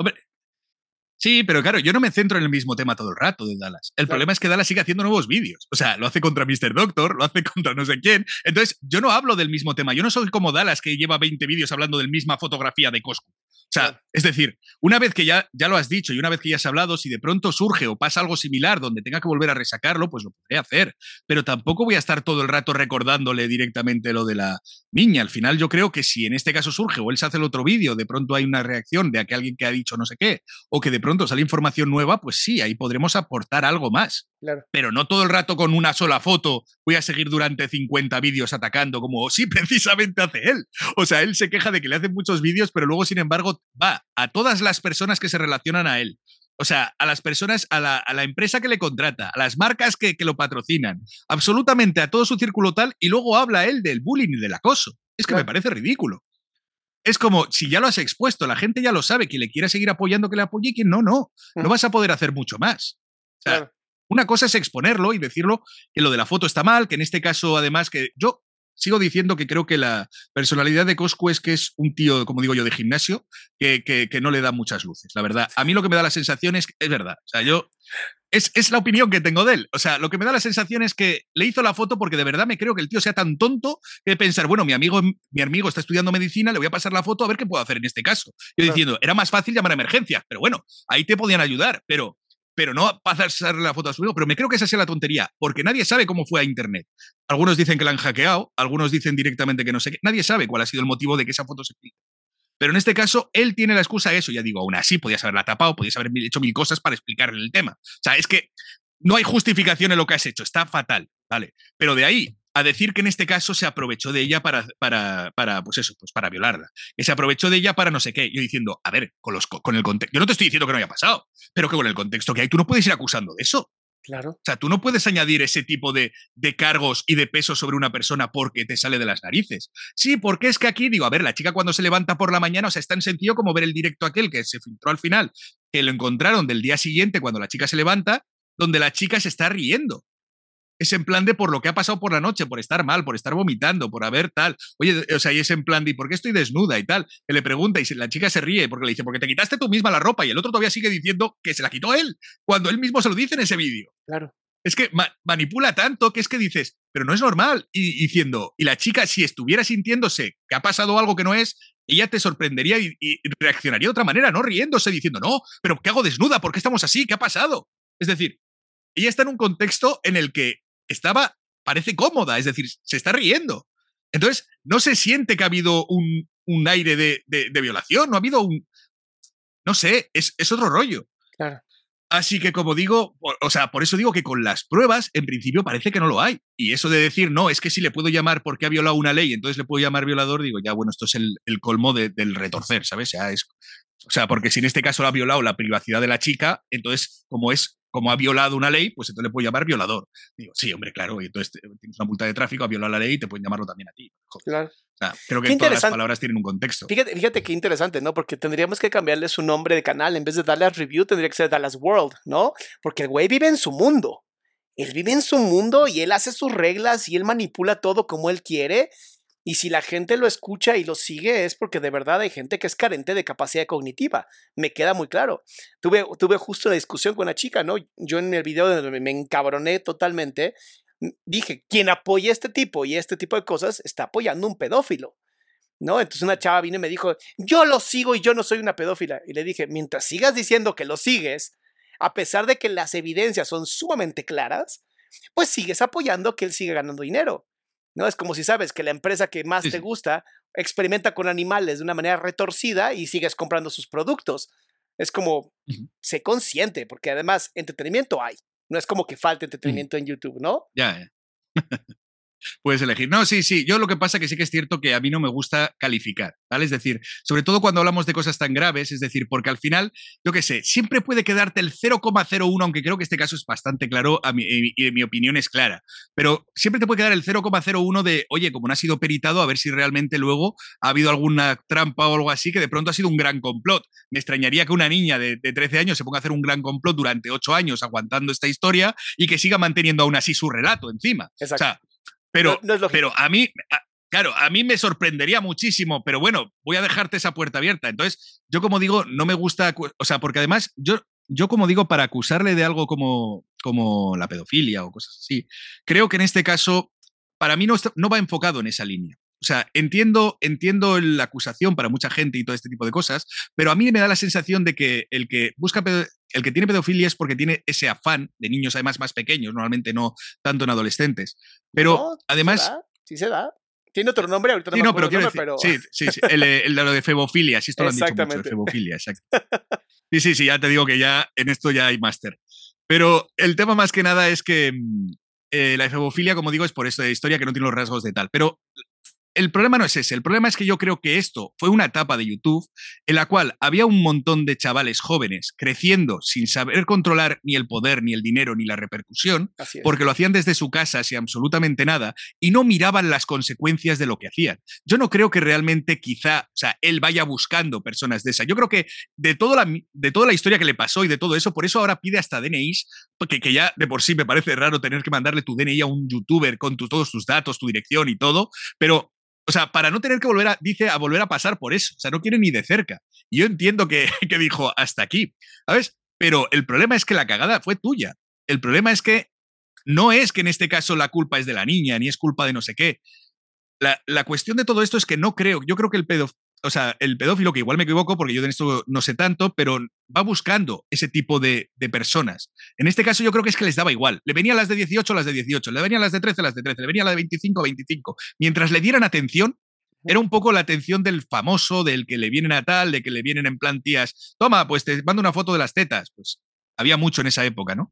Sí, pero claro, yo no me centro en el mismo tema todo el rato de Dallas. El problema es que Dallas sigue haciendo nuevos vídeos. O sea, lo hace contra Mr. Doctor, lo hace contra no sé quién. Entonces, yo no hablo del mismo tema. Yo no soy como Dallas que lleva 20 vídeos hablando de la misma fotografía de Costco. O sea, es decir, una vez que ya, ya lo has dicho y una vez que ya has hablado, si de pronto surge o pasa algo similar donde tenga que volver a resacarlo, pues lo podré hacer. Pero tampoco voy a estar todo el rato recordándole directamente lo de la niña. Al final yo creo que si en este caso surge o él se hace el otro vídeo, de pronto hay una reacción de que alguien que ha dicho no sé qué, o que de pronto sale información nueva, pues sí, ahí podremos aportar algo más. Pero no todo el rato con una sola foto voy a seguir durante 50 vídeos atacando como sí, precisamente hace él. O sea, él se queja de que le hacen muchos vídeos, pero luego, sin embargo, va a todas las personas que se relacionan a él. O sea, a las personas, a la, empresa que le contrata, a las marcas que, que, lo patrocinan, absolutamente a todo su círculo tal, y luego habla él del bullying y del acoso. Es que me parece ridículo. Es como, si ya lo has expuesto, la gente ya lo sabe, quien le quiera seguir apoyando, que le apoye, y quien no, no. No vas a poder hacer mucho más. O sea, una cosa es exponerlo y decirlo que lo de la foto está mal, que en este caso, además, que yo sigo diciendo que creo que la personalidad de Coscu es que es un tío, como digo yo, de gimnasio, que, que, no le da muchas luces, la verdad. A mí lo que me da la sensación es es verdad. O sea, yo. Es, es, la opinión que tengo de él. O sea, lo que me da la sensación es que le hizo la foto porque de verdad me creo que el tío sea tan tonto que pensar, bueno, mi amigo, mi amigo está estudiando medicina, le voy a pasar la foto a ver qué puedo hacer en este caso. Yo diciendo, era más fácil llamar a emergencias, pero bueno, ahí te podían ayudar, pero pero no pasarle la foto a su hijo. Pero me creo que esa sea la tontería, porque nadie sabe cómo fue a Internet. Algunos dicen que la han hackeado, algunos dicen directamente que no sé qué. Nadie sabe cuál ha sido el motivo de que esa foto se filtre. Pero en este caso, él tiene la excusa de eso. Ya digo, aún así, podías haberla tapado, podías haber hecho mil cosas para explicarle el tema. O sea, es que no hay justificación en lo que has hecho, está fatal, ¿vale? Pero de ahí a decir que en este caso se aprovechó de ella para, para, para, pues eso, pues para violarla. Que se aprovechó de ella para no sé qué. Yo diciendo, a ver, con, los, con el contexto. Yo no te estoy diciendo que no haya pasado, pero que con el contexto que hay, tú no puedes ir acusando de eso. Claro. O sea, tú no puedes añadir ese tipo de, de, cargos y de peso sobre una persona porque te sale de las narices. Sí, porque es que aquí digo, a ver, la chica cuando se levanta por la mañana, o sea, es tan sencillo como ver el directo aquel que se filtró al final, que lo encontraron del día siguiente cuando la chica se levanta, donde la chica se está riendo es en plan de por lo que ha pasado por la noche, por estar mal, por estar vomitando, por haber tal. Oye, o sea, y es en plan de, ¿por qué estoy desnuda y tal? Que le pregunta y la chica se ríe porque le dice, porque te quitaste tú misma la ropa y el otro todavía sigue diciendo que se la quitó él, cuando él mismo se lo dice en ese vídeo. Claro. Es que manipula tanto que es que dices, pero no es normal. Y diciendo, y la chica, si estuviera sintiéndose que ha pasado algo que no es, ella te sorprendería y, y reaccionaría de otra manera, no riéndose, diciendo, no, pero ¿qué hago desnuda? ¿Por qué estamos así? ¿Qué ha pasado? Es decir, ella está en un contexto en el que estaba, parece cómoda, es decir, se está riendo. Entonces, no se siente que ha habido un, un aire de, de, violación, no ha habido un... No sé, es, es otro rollo. Claro. Así que como digo, o sea, por eso digo que con las pruebas, en principio parece que no lo hay. Y eso de decir, no, es que si le puedo llamar porque ha violado una ley, entonces le puedo llamar violador, digo, ya, bueno, esto es el, el colmo del retorcer, ¿sabes? O sea, es, o sea, porque si en este caso ha violado la privacidad de la chica, entonces, como es como ha violado una ley, pues entonces le puedo llamar violador. Digo, sí, hombre, claro, y entonces tienes una multa de tráfico, ha violado la ley y te pueden llamarlo también a ti. Claro. O sea, creo que todas las palabras tienen un contexto. Fíjate, fíjate qué interesante, ¿no? Porque tendríamos que cambiarle su nombre de canal. En vez de Dallas Review, tendría que ser Dallas World, ¿no? Porque el güey vive en su mundo. Él vive en su mundo y él hace sus reglas y él manipula todo como él quiere y si la gente lo escucha y lo sigue es porque de verdad hay gente que es carente de capacidad cognitiva. Me queda muy claro. Tuve, tuve justo una discusión con una chica, ¿no? Yo en el video donde me encabroné totalmente, dije, quien apoya este tipo y este tipo de cosas está apoyando un pedófilo. ¿No? Entonces una chava vino y me dijo, yo lo sigo y yo no soy una pedófila. Y le dije, mientras sigas diciendo que lo sigues, a pesar de que las evidencias son sumamente claras, pues sigues apoyando que él siga ganando dinero. ¿No? Es como si sabes que la empresa que más te gusta experimenta con animales de una manera retorcida y sigues comprando sus productos. Es como, Ujú. sé consciente, porque además entretenimiento hay. No es como que falte entretenimiento en YouTube, ¿no? Ya, ya. Puedes elegir. No, sí, sí. Yo lo que pasa que sí que es cierto que a mí no me gusta calificar, ¿vale? Es decir, sobre todo cuando hablamos de cosas tan graves, es decir, porque al final, yo qué sé, siempre puede quedarte el 0,01, aunque creo que este caso es bastante claro a mi, y y mi opinión es clara, pero siempre te puede quedar el 0,01 de, oye, como no ha sido peritado, a ver si realmente luego ha habido alguna trampa o algo así, que de pronto ha sido un gran complot. Me extrañaría que una niña de, de 13 años se ponga a hacer un gran complot durante 8 años aguantando esta historia y que siga manteniendo aún así su relato encima. Exacto. O sea, pero, No- no es lógico. pero a mí, a- claro, a mí me sorprendería muchísimo, pero bueno, voy a dejarte esa puerta abierta. Entonces, yo como digo, no me gusta, o sea, porque además, yo, yo como digo, para acusarle de algo como, como la pedofilia o cosas así, creo que en este caso, para mí no, está- no va enfocado en esa línea. O sea, entiendo, entiendo la acusación para mucha gente y todo este tipo de cosas, pero a mí me da la sensación de que el que busca el que tiene pedofilia es porque tiene ese afán de niños además más pequeños, normalmente no tanto en adolescentes. Pero No, sí se además, da, Sí se da. Tiene otro nombre, ahorita no Sí, me no, pero quiero nombre, decir, pero... sí, sí, sí, el, el de lo de febofilia, sí, esto lo han dicho mucho, de febofilia, exacto. Sí, sí, sí, ya te digo que ya en esto ya hay máster. Pero el tema más que nada es que mm, eh, la febofilia, como digo, es por esto de historia que no tiene los rasgos de tal. Pero el problema no es ese, el problema es que yo creo que esto fue una etapa de YouTube en la cual había un montón de chavales jóvenes creciendo sin saber controlar ni el poder, ni el dinero, ni la repercusión, porque lo hacían desde su casa sin absolutamente nada y no miraban las consecuencias de lo que hacían. Yo no creo que realmente quizá, o sea, él vaya buscando personas de esa. Yo creo que de toda la, de toda la historia que le pasó y de todo eso, por eso ahora pide hasta DNIs, porque que ya de por sí me parece raro tener que mandarle tu DNI a un youtuber con tu- todos tus datos, tu dirección y todo, pero o sea, para no tener que volver a, dice, a volver a pasar por eso. O sea, no quiere ni de cerca. Y yo entiendo que, que dijo, hasta aquí, ¿sabes? Pero el problema es que la cagada fue tuya. El problema es que no es que en este caso la culpa es de la niña, ni es culpa de no sé qué. La, la cuestión de todo esto es que no creo, yo creo que el pedo, o sea, el pedófilo, que igual me equivoco porque yo de esto no sé tanto, pero va buscando ese tipo de, de personas. En este caso yo creo que es que les daba igual. Le venían las de 18, las de 18, le venían las de 13, las de 13, le venía la de 25, 25. Mientras le dieran atención, era un poco la atención del famoso, del que le vienen a tal, de que le vienen en plan tías, toma, pues te mando una foto de las tetas. Pues había mucho en esa época, ¿no?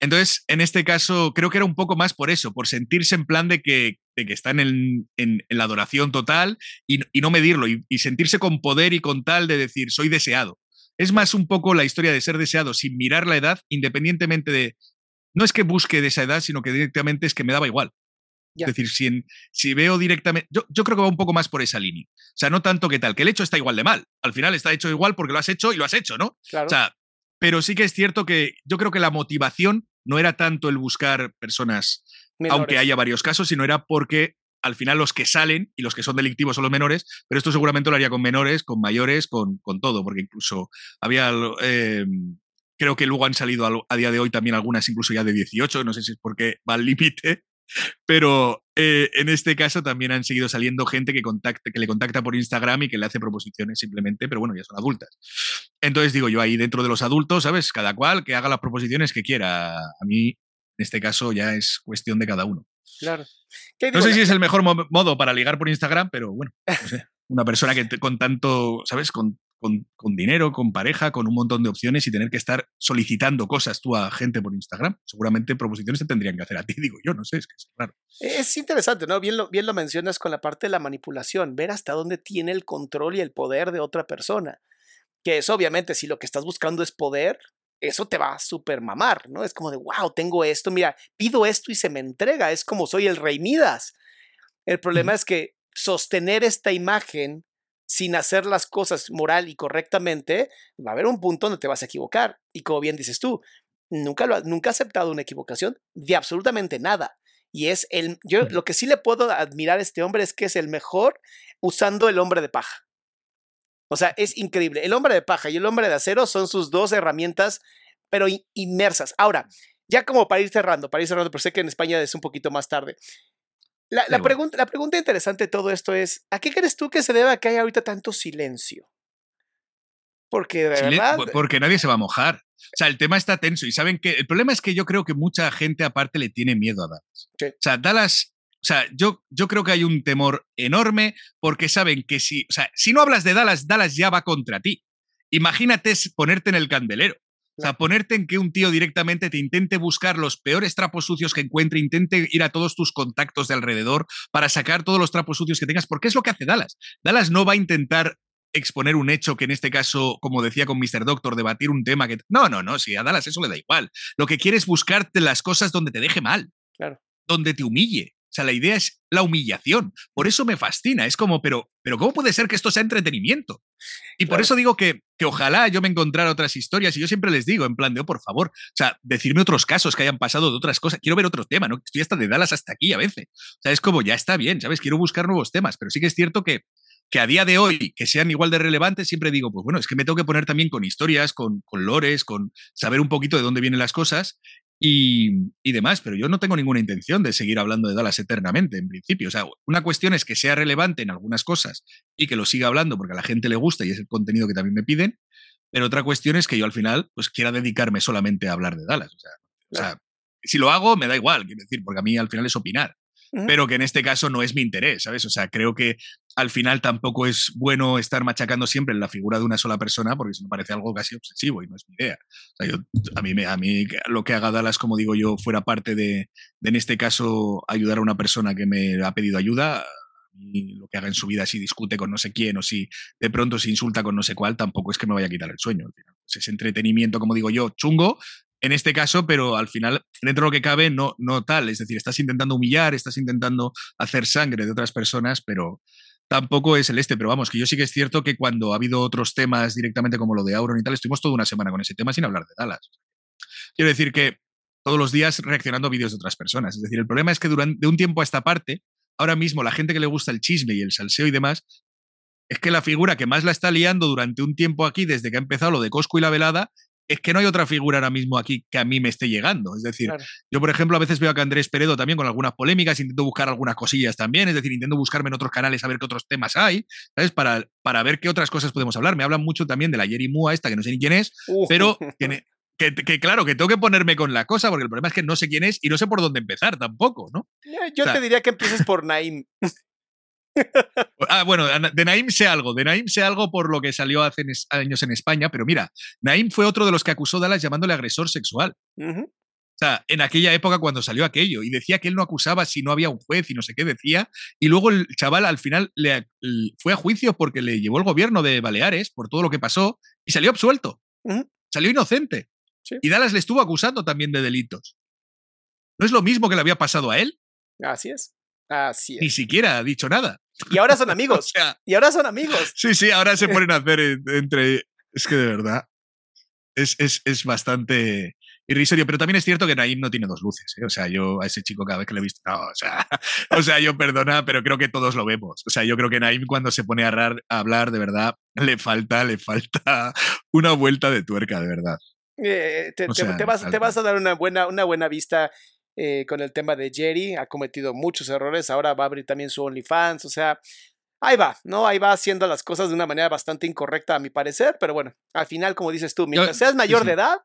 Entonces, en este caso, creo que era un poco más por eso, por sentirse en plan de que, de que están en, en- en la adoración total y, y no medirlo, y, y sentirse con poder y con tal de decir, soy deseado. Es más un poco la historia de ser deseado sin mirar la edad, independientemente de... No es que busque de esa edad, sino que directamente es que me daba igual. Ya. Es decir, si, en- si veo directamente... Yo, yo creo que va un poco más por esa línea. O sea, no tanto que tal, que el hecho está igual de mal. Al final está hecho igual porque lo has hecho y lo has hecho, ¿no? Claro. O sea, pero sí que es cierto que yo creo que la motivación no era tanto el buscar personas, aunque haya varios casos, sino era porque al final los que salen y los que son delictivos son los menores, pero esto seguramente lo haría con menores, con mayores, con, con todo, porque incluso había, eh, creo que luego han salido al- a, día de hoy también algunas incluso ya de 18, no sé si es porque va al límite, pero eh, en este caso también han seguido saliendo gente que, contacta, que le contacta por Instagram y que le hace proposiciones simplemente, pero bueno, ya son adultas. Entonces digo yo, ahí dentro de los adultos, ¿sabes? Cada cual que haga las proposiciones que quiera. A mí, en este caso, ya es cuestión de cada uno. Claro. ¿Qué No sé si es el mejor mo- modo para ligar por Instagram, pero bueno, no sé. Una persona que con tanto, ¿sabes? Con, con- con dinero, con pareja, con un montón de opciones y tener que estar solicitando cosas tú a gente por Instagram. Seguramente proposiciones te tendrían que hacer a ti, digo yo, no sé, es que es raro. Es interesante, ¿no? Bien lo, bien lo mencionas con la parte de la manipulación, ver hasta dónde tiene el control y el poder de otra persona. Que es obviamente, si lo que estás buscando es poder, eso te va a super mamar, ¿no? Es como de, wow, tengo esto, mira, pido esto y se me entrega, es como soy el rey Midas. El problema es que sostener esta imagen sin hacer las cosas moral y correctamente, va a haber un punto donde te vas a equivocar. Y como bien dices tú, nunca, lo, ha- nunca he aceptado una equivocación de absolutamente nada. Y es el, yo Ujú. lo que sí le puedo admirar a este hombre es que es el mejor usando el hombre de paja. O sea, es increíble. El hombre de paja y el hombre de acero son sus dos herramientas, pero in- inmersas. Ahora, ya como para ir cerrando, para ir cerrando, pero sé que en España es un poquito más tarde. La, la pregunta, la pregunta interesante de todo esto es, ¿a qué crees tú que se debe a que hay ahorita tanto silencio? Porque de verdad, po- Porque nadie se va a mojar. O sea, el tema está tenso y saben que el problema es que yo creo que mucha gente aparte le tiene miedo a Dallas. Sí. O sea, Dallas, o sea, yo, yo creo que hay un temor enorme porque saben que si, o sea, si no hablas de Dallas, Dallas ya va contra ti. Imagínate ponerte en el candelero. O sea, ponerte en que un tío directamente te intente buscar los peores trapos sucios que encuentre, intente ir a todos tus contactos de alrededor para sacar todos los trapos sucios que tengas, porque es lo que hace Dallas. Dallas no va a intentar exponer un hecho que en este caso, como decía con Mr. Doctor, debatir un tema que... No, no, no, si a Dallas eso le da igual. Lo que quiere es buscarte las cosas donde te deje mal, claro. donde te humille. O sea, la idea es la humillación. Por eso me fascina. Es como, pero, pero ¿cómo puede ser que esto sea entretenimiento? Y por eso digo que, que ojalá yo me encontrara otras historias. Y yo siempre les digo, en plan de, oh, por favor, o sea, decirme otros casos que hayan pasado de otras cosas. Quiero ver otro tema, ¿no? Estoy hasta de Dallas hasta aquí a veces. O sea, es como, ya está bien, ¿sabes? Quiero buscar nuevos temas. Pero sí que es cierto que, que a día de hoy, que sean igual de relevantes, siempre digo, pues bueno, es que me tengo que poner también con historias, con, con lores, con saber un poquito de dónde vienen las cosas y, y, demás, pero yo no tengo ninguna intención de seguir hablando de Dallas eternamente, en principio. O sea, una cuestión es que sea relevante en algunas cosas y que lo siga hablando porque a la gente le gusta y es el contenido que también me piden, pero otra cuestión es que yo al final pues quiera dedicarme solamente a hablar de Dallas. O sea, o sea si lo hago, me da igual, quiero decir, porque a mí al final es opinar pero que en este caso no es mi interés, ¿sabes? O sea, creo que al final tampoco es bueno estar machacando siempre en la figura de una sola persona, porque eso me parece algo casi obsesivo y no es mi idea. O sea, yo, a, mí, a mí lo que haga Dallas, como digo yo, fuera parte de, de, en este caso, ayudar a una persona que me ha pedido ayuda, y lo que haga en su vida, si discute con no sé quién o si de pronto se insulta con no sé cuál, tampoco es que me vaya a quitar el sueño. Pues es entretenimiento, como digo yo, chungo, en este caso, pero al final, dentro de lo que cabe, no, no tal. Es decir, estás intentando humillar, estás intentando hacer sangre de otras personas, pero tampoco es el este. Pero vamos, que yo sí que es cierto que cuando ha habido otros temas directamente como lo de Auron y tal, estuvimos toda una semana con ese tema sin hablar de Dallas. Quiero decir que todos los días reaccionando a vídeos de otras personas. Es decir, el problema es que durante de un tiempo a esta parte, ahora mismo la gente que le gusta el chisme y el salseo y demás, es que la figura que más la está liando durante un tiempo aquí, desde que ha empezado lo de Cosco y la velada, es que no hay otra figura ahora mismo aquí que a mí me esté llegando. Es decir, yo, por ejemplo, a veces veo a Andrés Peredo también con algunas polémicas, intento buscar algunas cosillas también, es decir, intento buscarme en otros canales a ver qué otros temas hay, ¿sabes? Para, para ver qué otras cosas podemos hablar. Me hablan mucho también de la Jerry Mua, esta que no sé ni quién es, pero que, que, claro, que tengo que ponerme con la cosa, porque el problema es que no sé quién es y no sé por dónde empezar tampoco, ¿no? Yo te diría que empieces por Naim. Ah, bueno, de Naim sé algo. De Naim sé algo por lo que salió hace años en España, pero mira, Naim fue otro de los que acusó a Dallas llamándole agresor sexual. O sea, en aquella época cuando salió aquello, y decía que él no acusaba si no había un juez y no sé qué decía, y luego el chaval al final le, fue a juicio porque le llevó el gobierno de Baleares por todo lo que pasó y salió absuelto. Salió inocente. Y Dallas le estuvo acusando también de delitos. ¿No es lo mismo que le había pasado a él? Así es. Así es. Ni siquiera ha dicho nada. Y ahora son amigos. y ahora son amigos. Sí, sí, ahora se ponen a hacer entre. Es que de verdad. Es, es, es bastante irrisorio, pero también es cierto que Naim no tiene dos luces. ¿eh? O sea, yo a ese chico cada vez que le he visto. No, o, sea, o sea, yo perdona, pero creo que todos lo vemos. O sea, yo creo que Naim cuando se pone a, hablar, de verdad, le falta, le falta una vuelta de tuerca, de verdad. Eh, te, vas, te, vas, a dar una buena, una buena vista eh, con el tema de Jerry, ha cometido muchos errores, ahora va a abrir también su OnlyFans, o sea, ahí va, ¿no? Ahí va haciendo las cosas de una manera bastante incorrecta a mi parecer, pero bueno, al final, como dices tú, mientras seas mayor de edad,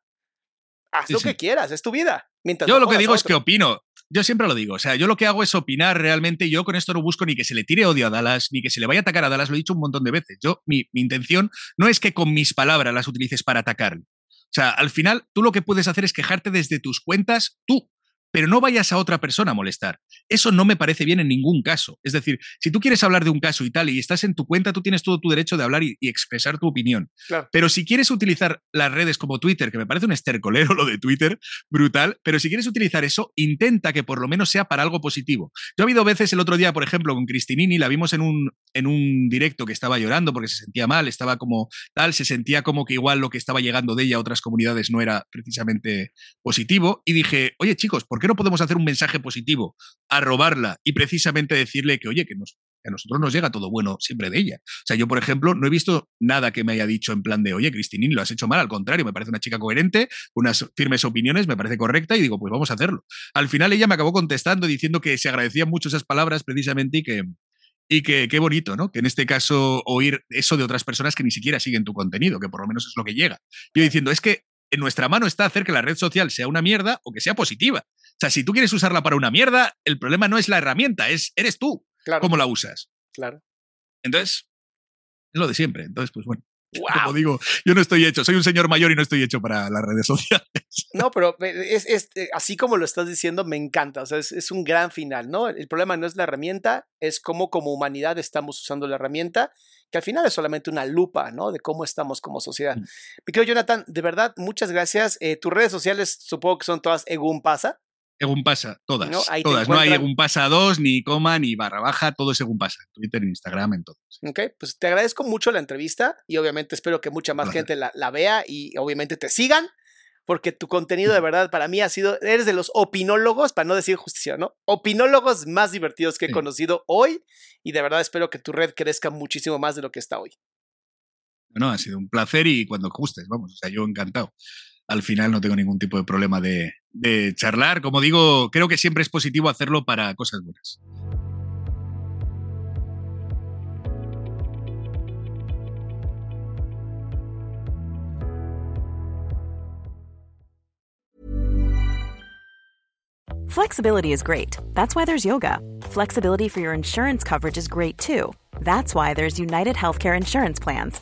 haz lo que quieras, es tu vida. Mientras yo lo que digo es que opino, yo siempre lo digo, o sea, yo lo que hago es opinar realmente, yo con esto no busco ni que se le tire odio a Dallas, ni que se le vaya a atacar a Dallas, lo he dicho un montón de veces, yo, mi, mi intención no es que con mis palabras las utilices para atacarle. O sea, al final tú lo que puedes hacer es quejarte desde tus cuentas tú pero no vayas a otra persona a molestar. Eso no me parece bien en ningún caso. Es decir, si tú quieres hablar de un caso y tal y estás en tu cuenta, tú tienes todo tu derecho de hablar y, expresar tu opinión. Pero si quieres utilizar las redes como Twitter, que me parece un estercolero lo de Twitter, brutal, pero si quieres utilizar eso, intenta que por lo menos sea para algo positivo. Yo he habido veces el otro día, por ejemplo, con Cristinini, la vimos en un, en un directo que estaba llorando porque se sentía mal, estaba como tal, se sentía como que igual lo que estaba llegando de ella a otras comunidades no era precisamente positivo. Y dije, oye chicos, ¿por qué no podemos hacer un mensaje positivo a robarla y precisamente decirle que, oye, que, a nosotros nos llega todo bueno siempre de ella? O sea, yo, por ejemplo, no he visto nada que me haya dicho en plan de, oye, Cristinini, lo has hecho mal, al contrario, me parece una chica coherente, unas firmes opiniones, me parece correcta y digo, pues vamos a hacerlo. Al final ella me acabó contestando diciendo que se agradecían mucho esas palabras precisamente y que, y que qué bonito, ¿no? Que en este caso oír eso de otras personas que ni siquiera siguen tu contenido, que por lo menos es lo que llega. Yo diciendo, es que en nuestra mano está hacer que la red social sea una mierda o que sea positiva. Sea, si tú quieres usarla para una mierda, el problema no es la herramienta, es eres tú Claro. cómo la usas. Claro. Entonces, es lo de siempre. Entonces, pues bueno. Wow. Como digo, yo no estoy hecho, soy un señor mayor y no estoy hecho para las redes sociales. No, pero es, es- eh, así como lo estás diciendo, me encanta. O sea, es, es un gran final, ¿no? El problema no es la herramienta, es cómo como humanidad estamos usando la herramienta, que al final es solamente una lupa, ¿no? De cómo estamos como sociedad. Mm. Mi querido Jonathan, de verdad, muchas gracias. Eh, tus redes sociales supongo que son todas Egum Pasa. Según pasa, todas. No, todas. No hay encuentran- según pasa dos, ni coma, ni barra baja, todo según pasa. Twitter, Instagram, en todo. Ok, pues te agradezco mucho la entrevista y obviamente espero que mucha más Placer. gente la, la vea y obviamente te sigan, porque tu contenido de verdad para mí ha sido, eres de los opinólogos, para no decir justicia, ¿no? Opinólogos más divertidos que he Sí. conocido hoy y de verdad espero que tu red crezca muchísimo más de lo que está hoy. No, ha sido un placer y cuando gustes, vamos, o sea, yo encantado. Al final no tengo ningún tipo de problema de, de charlar. Como digo, creo que siempre es positivo hacerlo para cosas buenas. Flexibility is great. That's why there's yoga. Flexibility for your insurance coverage is great too. That's why there's United Healthcare Insurance Plans.